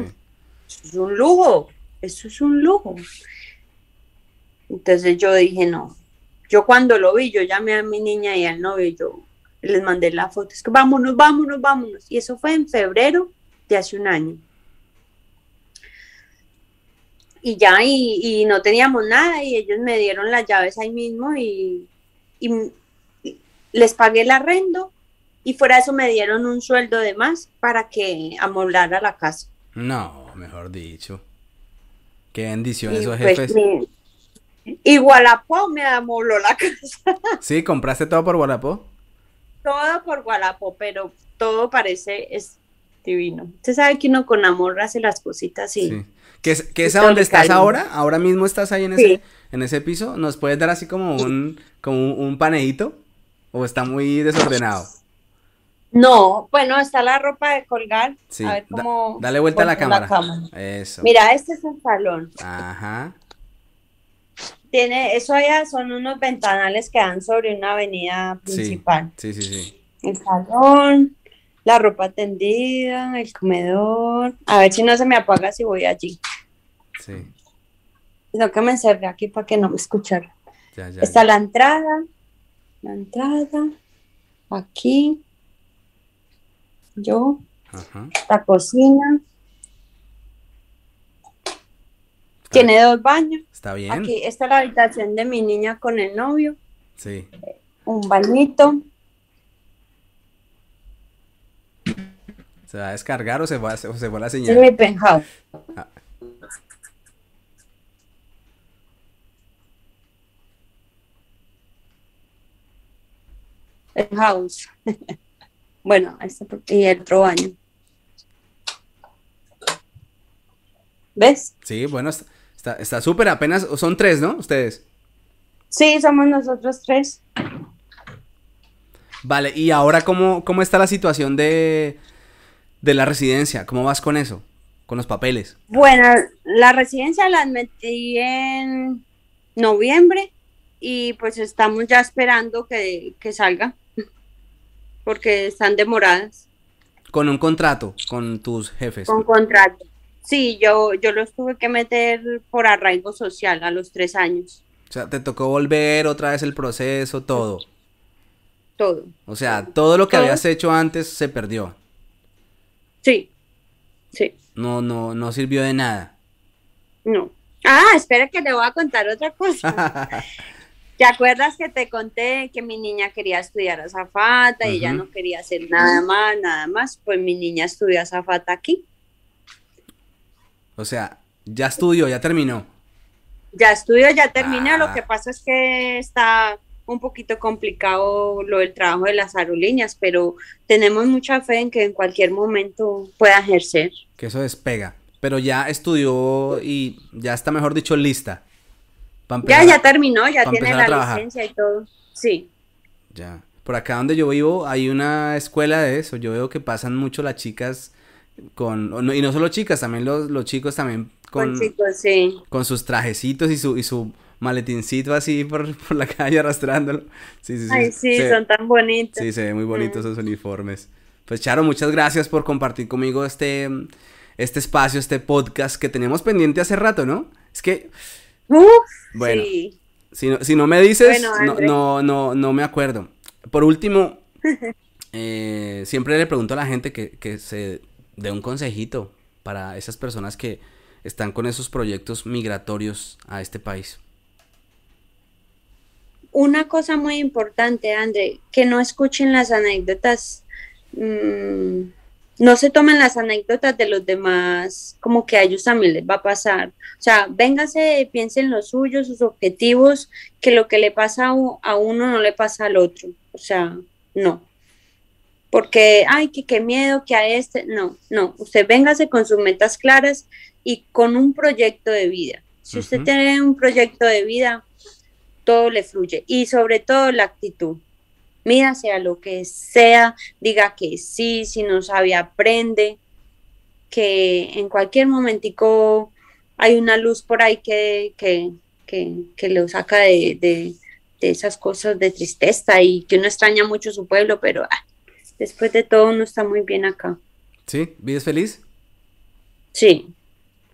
Eso es un lujo, eso es un lujo. Entonces yo dije, no. Yo cuando lo vi, yo llamé a mi niña y al novio y yo les mandé la foto. Es que vámonos, vámonos, vámonos. Y eso fue en febrero de hace un año. Y ya, y, no teníamos nada y ellos me dieron las llaves ahí mismo y les pagué el arrendo y fuera de eso me dieron un sueldo de más para que amoblara la casa. No, mejor dicho. Qué bendición Y, esos pues, jefes. y Gualapó me amobló la [LAUGHS] casa, Sí, compraste todo por Guarapó. todo por Gualapó, pero todo parece es divino. Usted sabe que uno con amor hace las cositas y Sí. ¿Qué es, qué es a donde estás cariño. ahora? ¿Ahora mismo estás ahí en Sí. ese, en ese piso? ¿Nos puedes dar así como un, como un? ¿O está muy desordenado? No, bueno, está la ropa de colgar. Sí, A ver da- cómo dale vuelta a la cámara. Eso. Mira, este es el salón. Ajá. Tiene, eso allá son unos ventanales que dan sobre una avenida principal. Sí, sí, sí. El salón, la ropa tendida, el comedor. A ver si no se me apaga si voy allí. Sí. Sino que me encerré aquí para que no me escuchara. Ya, ya. Está ya. la entrada, la entrada, aquí, yo, Ajá. la cocina. Tiene dos baños. Está bien. Aquí está la habitación de mi niña con el novio, Sí. un bañito. ¿Se va a descargar o se va, o se fue la Este es señal? mi penthouse. Ah. Penthouse. [LAUGHS] bueno, está, y el otro baño. ¿Ves? Sí, bueno, está- está está súper. Apenas son tres, ¿no? Ustedes. Sí, somos nosotros tres. Vale, y ahora, ¿cómo, cómo está la situación de, de la residencia? ¿Cómo vas con eso? Con los papeles. Bueno, la residencia la metí en noviembre y pues estamos ya esperando que, que salga porque están demoradas Con un contrato, con tus jefes. con contrato. Sí, yo, yo los tuve que meter por arraigo social a los tres años, O sea, te tocó volver otra vez el proceso, todo. todo. O sea, todo lo que Todo. habías hecho antes se perdió. Sí, sí, No, no, no sirvió de nada. no. Ah, espera que le voy a contar otra cosa. [LAUGHS] ¿Te acuerdas que te conté que mi niña quería estudiar azafata y ella Ujú. no quería hacer nada más, nada más? Pues mi niña estudia azafata aquí. O sea, ya estudió, ya terminó. Ya estudió, ya terminé. Ah. Lo que pasa es que está un poquito complicado lo del trabajo de las aerolíneas, pero tenemos mucha fe en que en cualquier momento pueda ejercer. Que eso despega. Pero ya estudió y ya está, mejor dicho, lista. Ya, ya terminó, ya tiene la trabajar. licencia y todo. Sí. Ya. Por acá donde yo vivo hay una escuela de eso. Yo veo que pasan mucho las chicas con... no- Y no solo chicas, también los, los chicos también Con con, chicos, sí. con sus trajecitos y su, y su maletincito así por, [LAUGHS] por la calle arrastrándolo. Sí, sí, sí. Ay, sí, se- son tan bonitos. Sí, se ven muy bonitos Mm. esos uniformes. Pues Charo, muchas gracias por compartir conmigo este, este espacio, este podcast que teníamos pendiente hace rato, ¿no? Es que, Uf, Bueno. sí. si no, si no me dices, Bueno, no, André. no, no, no me acuerdo. Por último, [LAUGHS] eh, siempre le pregunto a la gente que, que se dé un consejito para esas personas que están con esos proyectos migratorios a este país. Una cosa muy importante, André, que no escuchen las anécdotas, mm, no se tomen las anécdotas de los demás como que a ellos también les va a pasar. O sea, véngase, piensen lo suyo, sus objetivos, que lo que le pasa a uno no le pasa al otro. O sea, no. porque, ay, que qué miedo, que a este, no, no, usted véngase con sus metas claras y con un proyecto de vida. Si usted tiene un proyecto de vida, todo le fluye y sobre todo la actitud. Mira, sea lo que sea, diga que sí, si no sabe, aprende, que en cualquier momentico hay una luz por ahí que, que, que, lo saca de, de, esas cosas de tristeza y que uno extraña mucho su pueblo, pero ah, después de todo uno está muy bien acá. ¿Sí? ¿Vives feliz? Sí.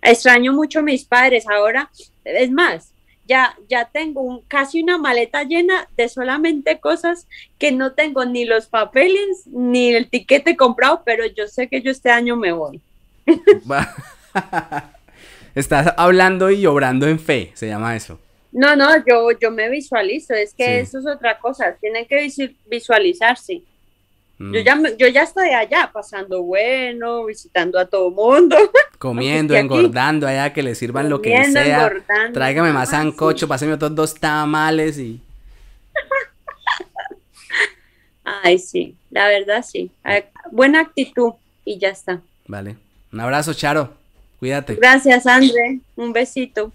Extraño mucho a mis padres ahora. Es más, ya, ya tengo un, casi una maleta llena de solamente cosas que no tengo ni los papeles ni el tiquete comprado, pero yo sé que yo este año me voy. [LAUGHS] Estás hablando y obrando en fe, se llama eso. No, no, yo, yo me visualizo, es que eso es otra cosa, tienen que visualizarse. Yo, mm. ya, yo ya estoy allá, pasando bueno, visitando a todo mundo. [LAUGHS] Comiendo, engordando allá, que le sirvan lo que sea. Tráigame más sancocho, páseme otros dos tamales y... Ay, sí, la verdad sí. Buena actitud y ya está. Vale. Un abrazo, Charo. Cuídate. Gracias, André. Un besito.